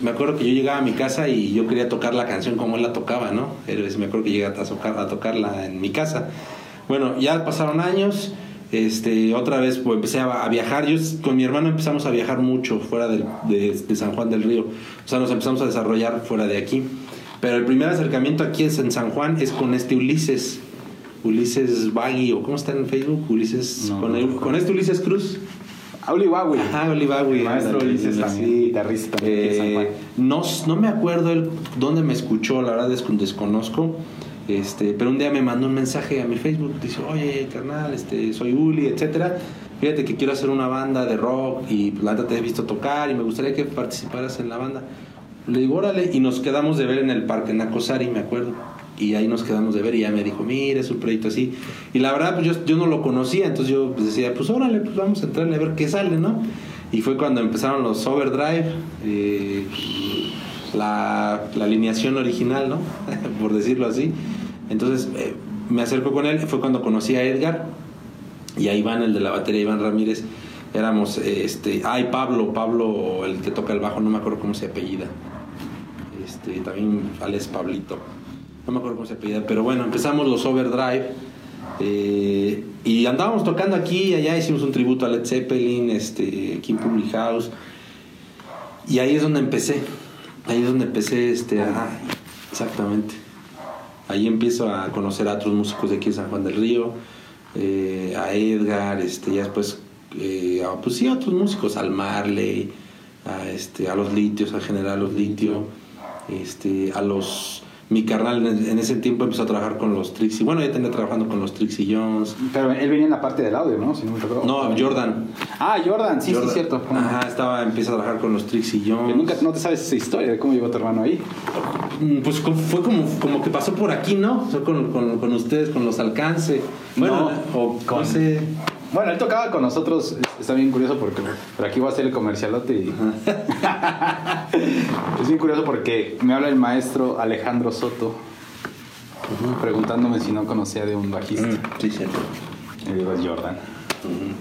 me acuerdo que yo llegaba a mi casa y yo quería tocar la canción como él la tocaba, ¿no? Me acuerdo que llegué a, tocar, a tocarla en mi casa. Bueno, ya pasaron años. Este, otra vez pues, empecé a, a viajar. Yo con mi hermano empezamos a viajar mucho fuera de, de San Juan del Río. O sea, nos empezamos a desarrollar fuera de aquí. Pero el primer acercamiento aquí es en San Juan es con este Ulises. Ulises Bagui, o ¿cómo está en Facebook? Ulises. No, con, no el- recuerdo. con este Ulises Cruz. Bagui. Ajá. Maestro Ulises también, guitarrista Eh, Juan. no, no me acuerdo él dónde me escuchó, la verdad es que desconozco. Este, pero un día me mandó un mensaje a mi Facebook, dice, oye, carnal, este, soy Uli, etcétera. Fíjate que quiero hacer una banda de rock y pues, la neta te he visto tocar y me gustaría que participaras en la banda. Le digo, órale, y nos quedamos de ver en el parque Nacosari, me acuerdo. Y ahí nos quedamos de ver y ya me dijo, mira, es un proyecto así. Y la verdad, pues yo, yo no lo conocía, entonces yo pues, decía, pues órale, pues vamos a entrarle a ver qué sale, ¿no? Y fue cuando empezaron los Overdrive, eh, la, la alineación original, ¿no? [laughs] Por decirlo así. Entonces eh, me acerco con él, fue cuando conocí a Edgar y a Iván, el de la batería, Iván Ramírez. Éramos, este, ay, Pablo, Pablo, el que toca el bajo, no me acuerdo cómo se apellida. Este, también Alex Pablito. No me acuerdo cómo se apellida, pero bueno, empezamos los Overdrive. eh, y andábamos tocando aquí allá, hicimos un tributo a Led Zeppelin, este, en Public House. Y ahí es donde empecé. Ahí es donde empecé, este, exactamente. Ahí empiezo a conocer a otros músicos de aquí de San Juan del Río, eh, a Edgar, este, ya después, eh, pues sí, a otros músicos, al Marley, a, este, a los litios, a General Los Litio, este, a los... Mi carnal en, ese tiempo empezó a trabajar con los Trixie. Bueno, ya tenía trabajando con los Trixie Jones. Pero él venía en la parte del audio, ¿no? Si no. No, Jordan. Ah, Jordan, sí, Jordan. sí, cierto. Ajá, estaba, empieza a trabajar con los Trixie Jones. Que nunca no te sabes esa historia de cómo llegó tu hermano ahí. Mm, Pues fue como, como que pasó por aquí, ¿no? Fue con, con, con ustedes, con los alcance. Bueno, No, o con- no sé. Bueno, él tocaba con nosotros, es- está bien curioso porque pero aquí voy a hacer el comercialote y [laughs] es bien curioso porque me habla el maestro Alejandro Soto preguntándome si no conocía de un bajista. Sí, cierto. Y digo, es Jordan.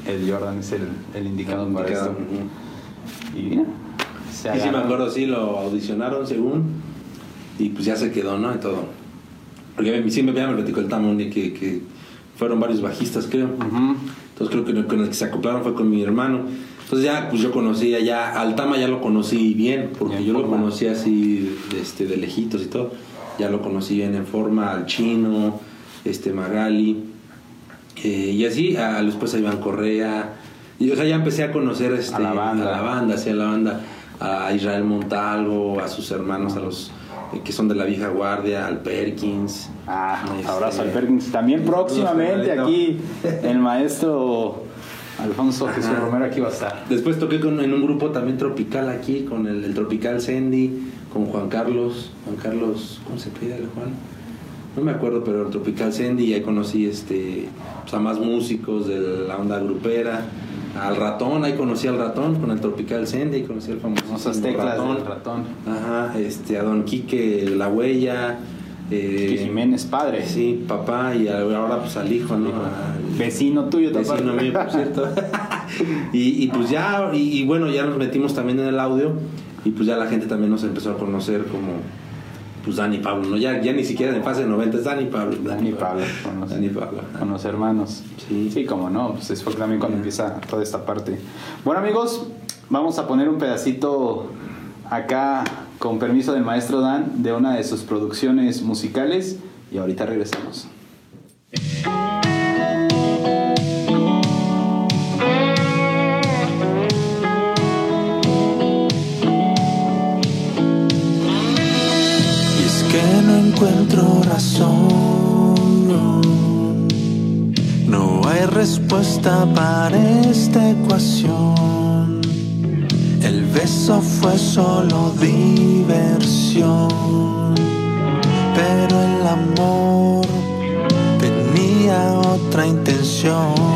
El Jordan es el, el indicado para Indicado, esto. ujú. Y mira, se Sí, sí, me acuerdo, sí, lo audicionaron según. Y pues ya se quedó, ¿no? Y todo. Porque me- sí me, ya me platicó el Tamón que, que fueron varios bajistas, creo. Entonces creo que con el que se acoplaron fue con mi hermano. Entonces ya, pues yo conocía ya, al Tama ya lo conocí bien, porque yo lo conocí así de, este, de lejitos y todo. Ya lo conocí bien en forma, al Chino, este Magali, eh, y así, a, después a Iván Correa. Y, o sea, ya empecé a conocer este, A la banda. a la banda, sí, a la banda, a Israel Montalvo, a sus hermanos, a los que son de la vieja guardia, al Perkins. Ah, Este, abrazo al Perkins. También próximamente aquí el maestro Alfonso Jesús. Romero aquí va a estar. Después toqué con, en un grupo también tropical aquí, con el, el Tropical Sandy, con Juan Carlos. Juan Carlos, ¿cómo se pide el Juan? No me acuerdo, pero el Tropical Sandy, y ahí conocí este, pues, a más músicos de la onda grupera. Al ratón, ahí conocí al ratón con el Tropical Sandy, conocí al famoso teclas del ratón. Ajá, este, a don Quique La Huella. Eh, Jiménez, padre. Sí, papá, y ahora pues al hijo, ¿no? Al- Vecino tuyo, Vecino aparte. mío, por cierto. [laughs] y, y pues ya, y, y bueno, ya nos metimos también en el audio y pues ya la gente también nos empezó a conocer como pues Dani Pablo, ¿no? Ya, ya ni siquiera en fase 90 es Dani Pablo. Dani Pablo, con los, Dani Pablo. con los hermanos. Sí. Sí, como no, pues es fue también cuando empieza toda esta parte. Bueno amigos, vamos a poner un pedacito acá con permiso del maestro Dan de una de sus producciones musicales y ahorita regresamos. Encuentro razón. No, no hay respuesta para esta ecuación. El beso fue solo diversión, pero el amor tenía otra intención.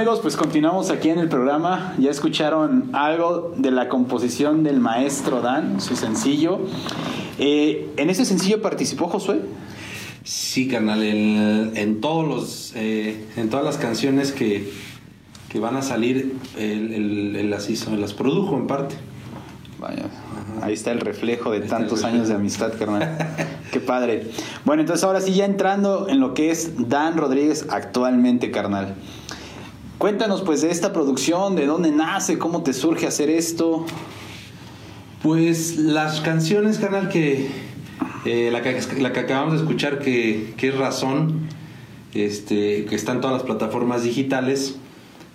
Amigos, pues continuamos aquí en el programa. Ya escucharon algo de la composición del maestro Dan, su sencillo. Eh, ¿En ese sencillo participó Josué? Sí, carnal, en, en todos los, eh, en todas las canciones que, que van a salir, él, él- él las hizo, él las produjo en parte. Vaya, ahí está el reflejo de Ahí tantos reflejo. años de amistad, carnal. [laughs] Qué padre. Bueno, entonces ahora sí, ya entrando en lo que es Dan Rodríguez actualmente, carnal. Cuéntanos pues de esta producción, de dónde nace, cómo te surge hacer esto. Pues las canciones, canal, que eh, la, que la que acabamos de escuchar, que, que es Razón, este, que está en todas las plataformas digitales,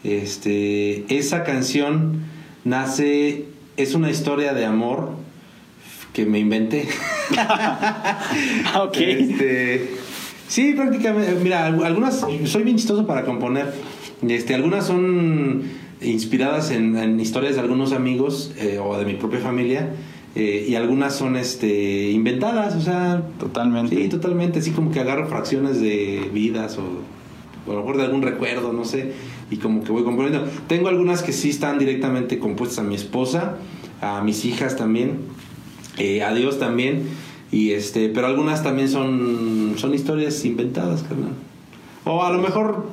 este, esa canción nace, es una historia de amor que me inventé. [laughs] Ok. Este, sí, prácticamente. Mira, al- algunas. Soy bien chistoso para componer. Este, algunas son inspiradas en, en historias de algunos amigos eh, o de mi propia familia. eh, y algunas son este, inventadas, o sea. Totalmente. Sí, totalmente. Así como que agarro fracciones de vidas o, o a lo mejor de algún recuerdo, no sé. Y como que voy componiendo. Tengo algunas que sí están directamente compuestas a mi esposa, a mis hijas también, eh, a Dios también. Y este, pero algunas también son, son historias inventadas, carnal. O a lo mejor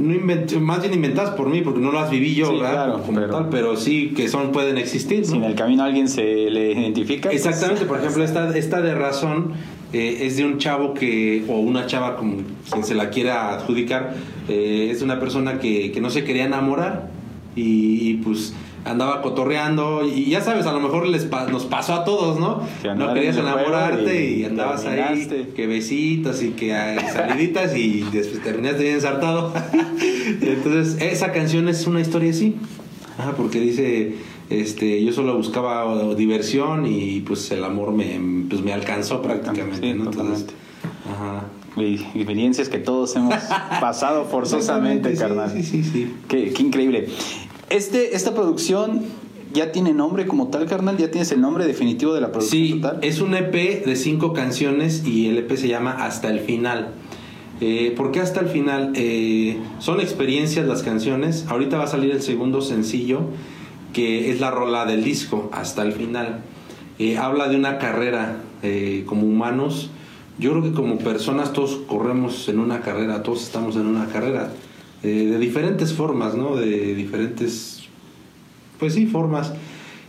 no invent- más bien inventadas por mí, porque no las viví yo, Sí, ¿verdad? claro, Como pero- tal, pero sí que son, pueden existir. Si ¿no? en el camino alguien se le identifica. pues, Exactamente, por [laughs] ejemplo, esta, esta de razón eh, es de un chavo que, o una chava, como quien se la quiera adjudicar, eh, es una persona que, que no se quería enamorar y, y, pues andaba cotorreando y ya sabes, a lo mejor les pa- nos pasó a todos, ¿no? Que No querías enamorarte y y, andabas ahí, que besitos y que [laughs] saliditas y después terminaste bien ensartado. [laughs] Entonces, esa canción es una historia así. Ajá, porque dice, este, yo solo buscaba diversión y pues el amor me, pues, me alcanzó prácticamente. Sí, ¿no? Entonces, ajá. Experiencias que todos hemos pasado [laughs] forzosamente, carnal. Sí, sí, sí. Qué, qué increíble. Este, esta producción ya tiene nombre como tal, carnal. Ya tienes el nombre definitivo de la producción Sí, total. es un EP de cinco canciones y el EP se llama Hasta el Final. Eh, ¿Por qué hasta el final? Eh, son experiencias las canciones. Ahorita va a salir el segundo sencillo, que es la rola del disco, Hasta el Final. Eh, habla de una carrera eh, como humanos. Yo creo que como personas todos corremos en una carrera, todos estamos en una carrera. Eh, de diferentes formas, ¿no? De diferentes pues sí, formas.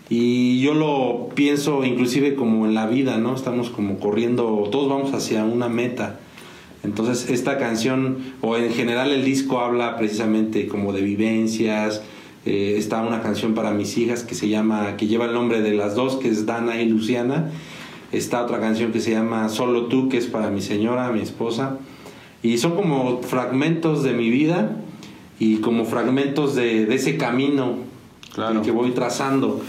Y yo lo pienso inclusive como en la vida, ¿no? Estamos como corriendo, todos vamos hacia una meta. Entonces esta canción, o en general el disco habla precisamente como de vivencias. Eh, está una canción para mis hijas que se llama, que lleva el nombre de las dos, que es Dana y Luciana. Está otra canción que se llama Solo tú, que es para mi señora, mi esposa. Y son como fragmentos de mi vida y como fragmentos de, de ese camino Claro. que, voy trazando.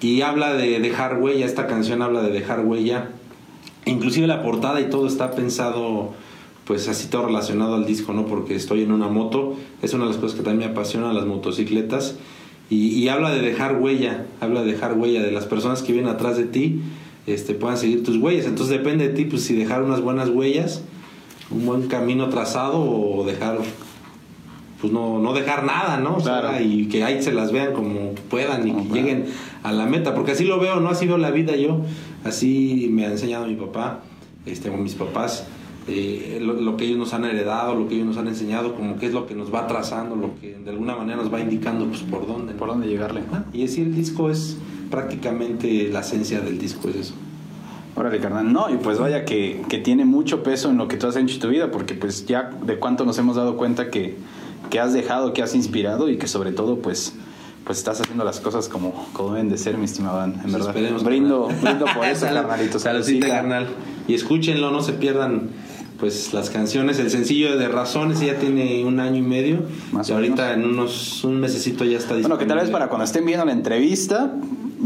Y habla de dejar huella, esta canción habla de dejar huella. Inclusive la portada y todo está pensado pues así todo relacionado al disco, ¿no? Porque estoy en una moto, es una de las cosas que también me apasiona, las motocicletas. Y, y habla de dejar huella, habla de dejar huella, de las personas que vienen atrás de ti, este, puedan seguir tus huellas. Entonces depende de ti, pues si dejar unas buenas huellas, un buen camino trazado o dejar pues no, no dejar nada, ¿no? O sea, Claro. y que ahí se las vean como puedan y que lleguen a la meta, porque así lo veo, ¿no? Así veo la vida yo, así me ha enseñado mi papá, este, o mis papás, eh, lo, lo que ellos nos han heredado, lo que ellos nos han enseñado, como que es lo que nos va trazando, lo que de alguna manera nos va indicando pues por dónde. ¿no? ¿Por dónde llegarle? Ah, Y así el disco es prácticamente la esencia del disco, es eso. Órale, carnal. No, y pues vaya que, que tiene mucho peso en lo que tú has hecho en tu vida, porque pues ya de cuánto nos hemos dado cuenta que, que has dejado, que has inspirado y que sobre todo pues pues estás haciendo las cosas como, como deben de ser, mi estimado Dan, en Pues verdad. brindo, carnal. brindo por eso, [laughs] carnalito. Saludcita, carnal. Y escúchenlo, no se pierdan pues las canciones. El sencillo de Razones ya tiene un año y medio. Más y ahorita en unos un mesecito ya está Bueno, que tal vez disponible. para cuando estén viendo la entrevista,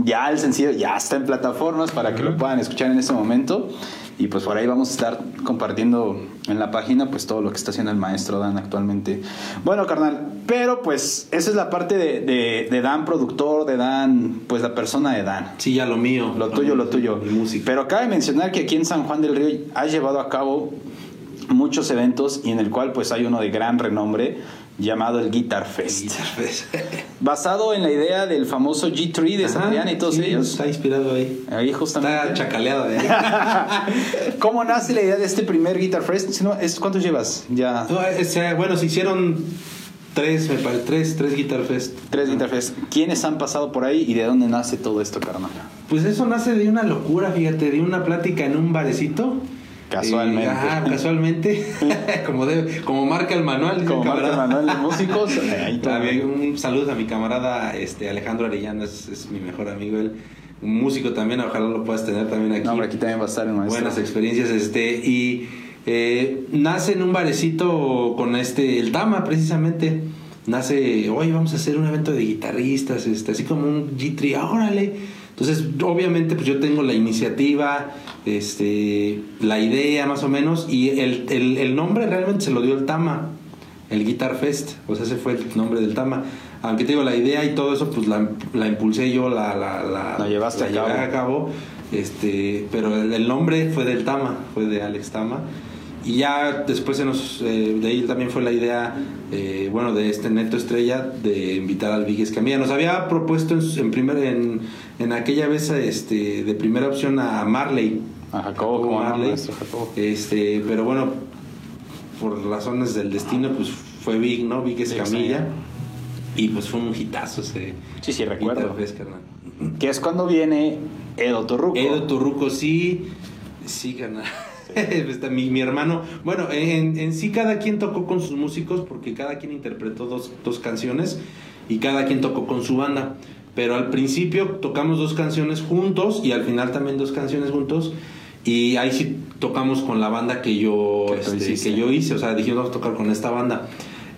ya el sencillo ya está en plataformas para que lo puedan escuchar en ese momento. Y pues por ahí vamos a estar compartiendo en la página pues todo lo que está haciendo el maestro Dan actualmente. Bueno, carnal, pero pues esa es la parte de, de- de Dan productor, de Dan, pues la persona de Dan. Sí, ya lo mío. Lo tuyo, lo tuyo. Mi música. Pero cabe mencionar que aquí en San Juan del Río has llevado a cabo muchos eventos y en el cual pues hay uno de gran renombre llamado el Guitar Fest. [laughs] Basado en la idea del famoso G3 de Santiago y todos sí, ellos. Está inspirado ahí. Ahí justamente. Está chacaleado de ahí. [laughs] ¿Cómo nace la idea de este primer Guitar Fest? Si no, ¿Cuántos llevas? Ya No, sea, bueno, se hicieron tres, me parece, tres, tres Guitar Fest. tres Guitar Fest. ¿Quiénes han pasado por ahí y de dónde nace todo esto, carnal? Pues eso nace de una locura, fíjate, de una plática en un barecito. Casualmente. Eh, ajá, casualmente. [laughs] como, debe- como marca el manual. Como marca el manual de músicos. [laughs] ahí todo. También un saludo a mi camarada este, Alejandro Arellano, es, es mi mejor amigo. Él, un músico también, ojalá lo puedas tener también aquí. No, hombre, aquí también va a estar maestro. Buenas experiencias, este, y eh, nace en un barecito con este, el Tama precisamente, nace, oye, vamos a hacer un evento de guitarristas, este, así como un G3, ah, órale. Entonces, obviamente, pues yo tengo la iniciativa, este, la idea más o menos, y el, el, el nombre realmente se lo dio el Tama, el Guitar Fest, o sea, ese fue el nombre del Tama. Aunque te digo, la idea y todo eso, pues la, la impulsé yo, la, la, la, La llevaste a cabo. a cabo, este, pero el, el nombre fue del Tama, fue de Alex Tama. Y ya después se nos, eh, de ahí también fue la idea, eh, bueno, de este Neto Estrella de invitar al Vigues Camilla. Nos había propuesto en, en, primer, en, en aquella vez este, de primera opción a Marley. A Jacobo, como no, Jacobo. Este, pero bueno, por razones del destino, pues fue Big, ¿no? Vigues Sí, Camilla. Y pues fue un hitazo ese. Sí, sí, recuerdo. Que es cuando viene Edo Torruco. Edo Turruco, sí, sí, carnal. [laughs] Mi, mi hermano, bueno, en, en sí cada quien tocó con sus músicos porque cada quien interpretó dos, dos canciones y cada quien tocó con su banda. Pero al principio tocamos dos canciones juntos y al final también dos canciones juntos. Y ahí sí tocamos con la banda que yo, este, que yo hice. O sea, dijimos vamos a tocar con esta banda.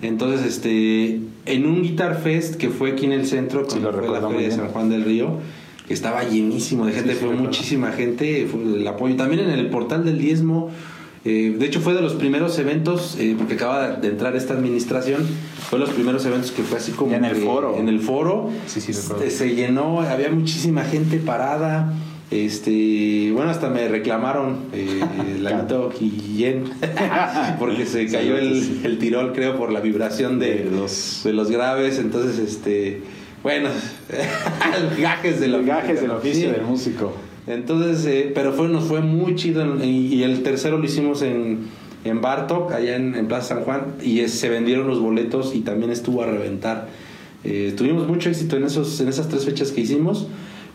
Entonces, este, en un Guitar Fest que fue aquí en el centro, Sí, lo fue la Feria de. San Juan del Río, que estaba llenísimo de gente, sí, fue recuerdo. muchísima gente, fue el apoyo. También en el portal del diezmo, eh, de hecho fue de los primeros eventos, eh, porque acaba de entrar esta administración, fue de los primeros eventos que fue así como... En el foro. En el foro. Sí, sí, se, se llenó, había muchísima gente parada. Este, bueno, hasta me reclamaron eh, Lalito Guillén [laughs] porque se cayó el, el tirol, creo, por la vibración de, De los- de los graves. Entonces, este, bueno, [laughs] gajes del Los gajes del oficio Sí. del músico. Entonces, eh, pero fue, nos fue muy chido y, y el tercero lo hicimos en, en Bartok, allá en, en Plaza San Juan, y es- se vendieron los boletos y también estuvo a reventar. Eh, tuvimos mucho éxito en, esos, en esas tres fechas que hicimos,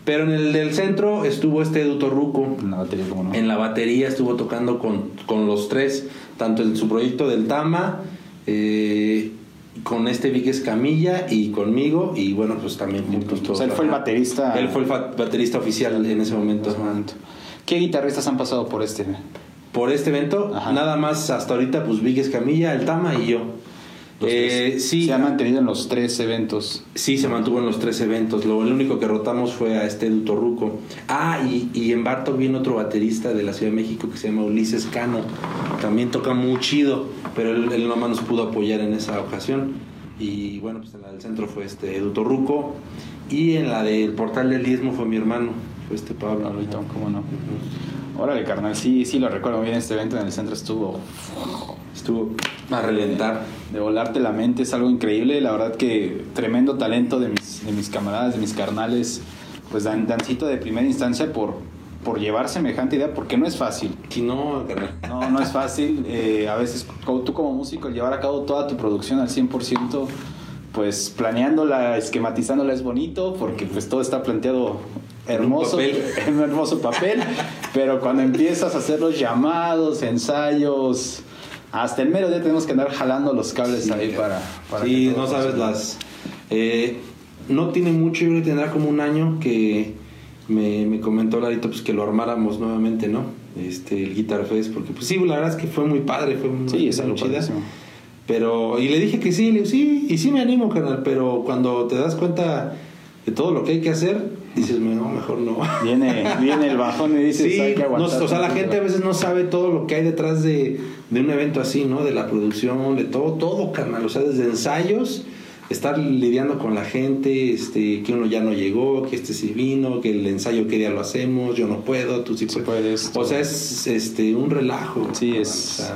pero en el del centro estuvo este Edu Torruco. En la batería, como no. En la batería estuvo tocando con, con los tres, tanto en su proyecto del Tama, eh, con este Vigues Camilla y conmigo, y bueno, pues también juntos O todos. sea, él fue el baterista. Él fue el baterista oficial en ese momento. en ese momento. ¿Qué guitarristas han pasado por este? Por este evento, Ajá. nada más hasta ahorita, pues Vigues Camilla, el Tama y yo. Eh, sí, Se han mantenido en los tres eventos. sí, se mantuvo en los tres eventos. Lo el único que rotamos fue a este Torruco. Ah, y, y en Bartok viene otro baterista de la Ciudad de México que se llama Ulises Cano. También toca muy chido, pero él, él nomás nos pudo apoyar en esa ocasión. Y bueno, pues en la del centro fue este Edu Torruco. Y en la del portal del diezmo fue mi hermano, fue este Pablo. ¿cómo no? Órale, carnal. Sí, sí, lo recuerdo bien. Este evento en el centro estuvo Estuvo a reventar. de volarte la mente. Es algo increíble. La verdad que tremendo talento de mis, de mis camaradas, de mis carnales. Pues dan, Dancito de primera instancia por, por llevar semejante idea, porque no es fácil. Si no, carnal. No, no es fácil. eh, a veces tú como músico, llevar a cabo toda tu producción al 100%, pues planeándola, esquematizándola es bonito, porque pues todo está planteado hermoso, papel. [laughs] un hermoso papel, pero cuando empiezas a hacer los llamados, ensayos, hasta el mero día tenemos que andar jalando los cables ahí para, para sí, no sabes las. eh, no tiene mucho, yo creo que tendrá como un año que me, me comentó Larito pues que lo armáramos nuevamente, ¿no? Este, el Guitar Fest, porque pues sí, la verdad es que fue muy padre, fue muy, Sí, es muy algo chida. padrísimo. Pero, y le dije que sí, le digo, sí, y sí me animo, carnal, pero cuando te das cuenta de todo lo que hay que hacer, dices, no, mejor no. [laughs] Viene, viene el bajón y dices, Sí, hay que no, aguantar. o sea, la tantito". gente a veces no sabe todo lo que hay detrás de, de un evento así, ¿no? De la producción, de todo, todo, carnal. O sea, desde ensayos, estar lidiando con la gente, este, que uno ya no llegó, que este sí vino, que el ensayo qué día lo hacemos, yo no puedo, tú sí Sí puedes. puedes, O sea, es este un relajo. Sí, carnal, es- o sea,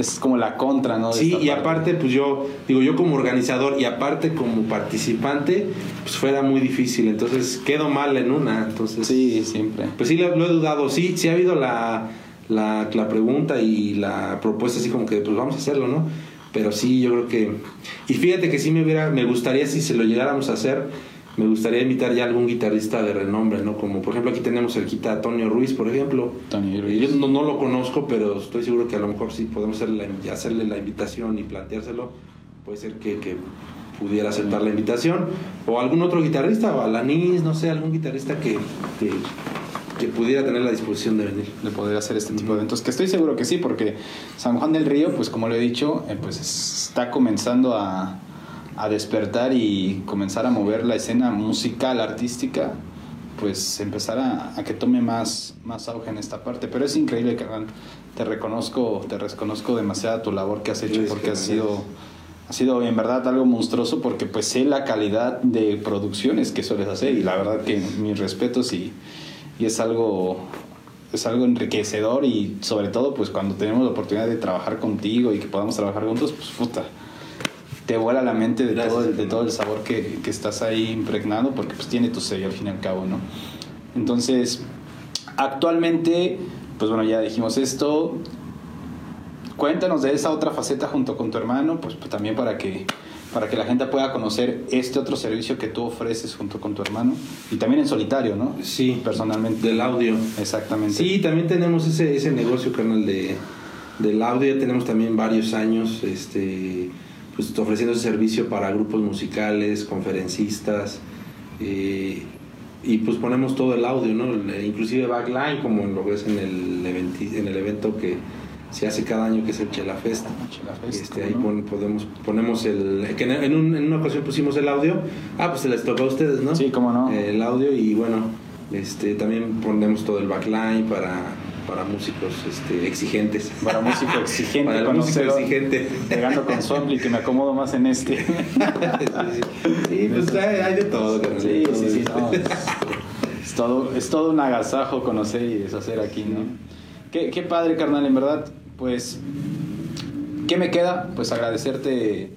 Es como la contra, ¿no? de Sí, y parte. aparte, pues yo, digo, yo como organizador y aparte como participante, pues fuera muy difícil. Entonces, quedo mal en una. Entonces, Sí, siempre. pues sí, lo, lo he dudado. Sí, sí ha habido la, la, la pregunta y la propuesta así como que, pues vamos a hacerlo, ¿no? Pero sí, yo creo que... Y fíjate que sí me hubiera, me gustaría si se lo llegáramos a hacer, me gustaría invitar ya a algún guitarrista de renombre, ¿no? Como por ejemplo aquí tenemos el guitarra Antonio Ruiz, por ejemplo. Tony Ruiz. Yo no, no lo conozco, pero estoy seguro que a lo mejor sí podemos hacerle la, hacerle la invitación y planteárselo. Puede ser que, que pudiera aceptar la invitación. O algún otro guitarrista, o Alanis, no sé, algún guitarrista que, que, que pudiera tener la disposición de venir. de poder hacer este tipo de eventos, que estoy seguro que sí, porque San Juan del Río, pues como lo he dicho, eh, pues está comenzando a, a despertar y comenzar a mover la escena musical, artística, pues empezar a, a que tome más, más auge en esta parte. Pero es increíble, carnal. Te reconozco, te reconozco demasiada tu labor que has hecho, porque ha sido, ha sido en verdad algo monstruoso, porque pues sé la calidad de producciones que sueles hacer y la verdad que mis respetos y, y es algo es algo enriquecedor y sobre todo pues cuando tenemos la oportunidad de trabajar contigo y que podamos trabajar juntos, pues puta, te vuela la mente de, Gracias, todo, el, de todo el sabor que, que estás ahí impregnado porque pues tiene tu sello al fin y al cabo, ¿no? Entonces, actualmente, pues bueno, ya dijimos esto. Cuéntanos de esa otra faceta junto con tu hermano, pues, pues, también para que para que la gente pueda conocer este otro servicio que tú ofreces junto con tu hermano y también en solitario, ¿no? Sí, Personalmente. del audio. Exactamente. Sí, también tenemos ese, ese negocio, canal de, del audio. Ya tenemos también varios años este, pues, ofreciendo ese servicio para grupos musicales, conferencistas. eh, y pues ponemos todo el audio, ¿no? El- Inclusive backline, como lo ves en el, eventi- en el evento que se hace cada año, que es el Chela Fest. Chela Fest, Este, ¿cómo ahí no? pon- podemos, ponemos el... Que en, en un- en una ocasión pusimos el audio. Ah, pues se les tocó a ustedes, ¿no? Sí, cómo no. El audio y bueno, este, también ponemos todo el backline para, para músicos este, exigentes. Para músico [laughs] exigente, Para el músico exigente. Llegando con ampli que me acomodo más en este. [laughs] sí, sí. Sí, pues hay, hay de todo. Sí, sí, sí, no, es, es todo, es todo un agasajo conocer y deshacer aquí, ¿no? Qué, qué padre, carnal, en verdad, pues, ¿qué me queda? Pues agradecerte,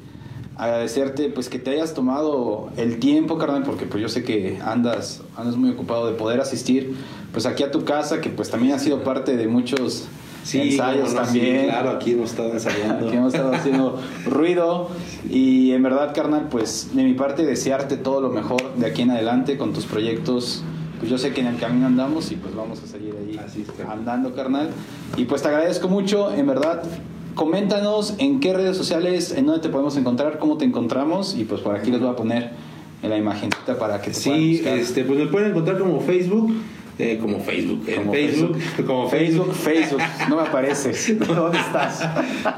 agradecerte, pues que te hayas tomado el tiempo, carnal, porque pues yo sé que andas, andas muy ocupado de poder asistir, pues aquí a tu casa, que pues también ha sido parte de muchos Sí, ensayos no, sí, también. claro, aquí hemos estado ensayando. Aquí hemos estado haciendo ruido y en verdad, carnal, pues de mi parte desearte todo lo mejor de aquí en adelante con tus proyectos. Pues yo sé que en el camino andamos y pues vamos a seguir ahí Así andando, carnal. Y pues te agradezco mucho, en verdad. Coméntanos en qué redes sociales, en dónde te podemos encontrar, cómo te encontramos y pues por aquí les voy a poner en la imagencita para que te Sí, este, pues me pueden encontrar como Facebook. Eh, como Facebook, en Como Facebook, como Facebook, Facebook, Facebook, no me apareces. [laughs] ¿Dónde estás?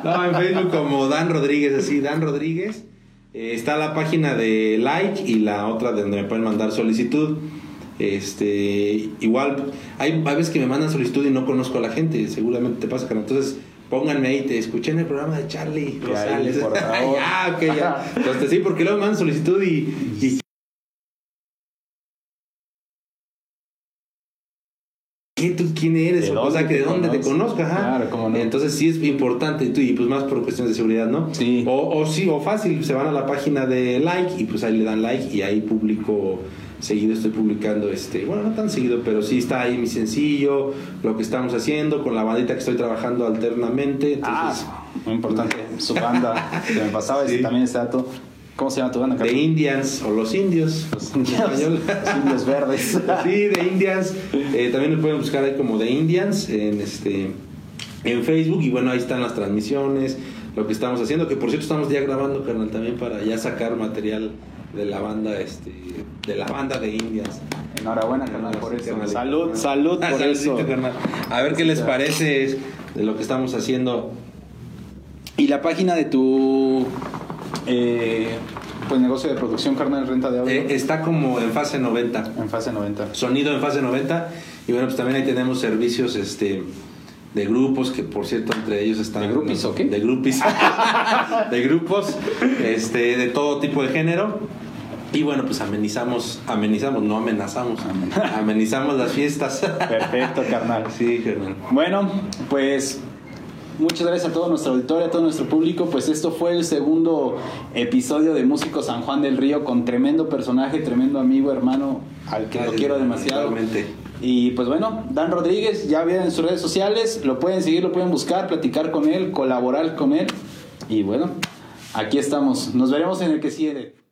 No, en Facebook como Dan Rodríguez, así, Dan Rodríguez. Eh, está la página de like y la otra de donde me pueden mandar solicitud. Este, igual, hay, veces que me mandan solicitud y no conozco a la gente, seguramente te pasa. Entonces, pónganme ahí, te escuché en el programa de Charlie ahí, Rosales. por [laughs] favor. ya, ok, ya. Entonces, sí, porque luego me mandan solicitud y, y ¿qué? ¿Tú quién eres? ¿De o sea, dónde que de dónde te ajá. Claro, cómo no. Entonces sí es importante, y pues más por cuestiones de seguridad, ¿no? Sí. O, o sí, o fácil, se van a la página de like y pues ahí le dan like y ahí publico seguido estoy publicando este bueno no tan seguido pero sí está ahí mi sencillo lo que estamos haciendo con la bandita que estoy trabajando alternamente Ah, muy importante. Su banda, [laughs] que me pasaba ese Sí. también ese dato. ¿Cómo se llama tu banda? de Carlos? Indians o los indios Los en indios, español. los indios verdes. [laughs] Sí, de Indians. Eh, también nos pueden buscar ahí como de Indians en este en Facebook y bueno, ahí están las transmisiones, lo que estamos haciendo, que por cierto estamos ya grabando, carnal, también para ya sacar material de la banda este de la banda de Indians. Enhorabuena, carnal, por eso. carnal. Salud, salud Ah, por eso. carnal. A ver qué les parece de lo que estamos haciendo. Y la página de tu eh, pues negocio de producción, carnal, renta de audio. Eh, está como en fase 90. en fase 90. sonido en fase 90 y bueno pues también ahí tenemos servicios este de grupos que por cierto entre ellos están ¿De groupies o qué? de grupis [laughs] de grupos este de todo tipo de género y bueno pues amenizamos amenizamos no amenazamos [laughs] amenizamos las fiestas Perfecto, carnal. sí Germán Bueno, pues muchas gracias a todo nuestro auditorio, a todo nuestro público. Pues esto fue el segundo episodio de Músico San Juan del Río con tremendo personaje, tremendo amigo, hermano, al que lo quiero demasiado. Y pues bueno, Dan Rodríguez, ya vienen en sus redes sociales, lo pueden seguir, lo pueden buscar, platicar con él, colaborar con él. Y bueno, aquí estamos. Nos veremos en el que sigue.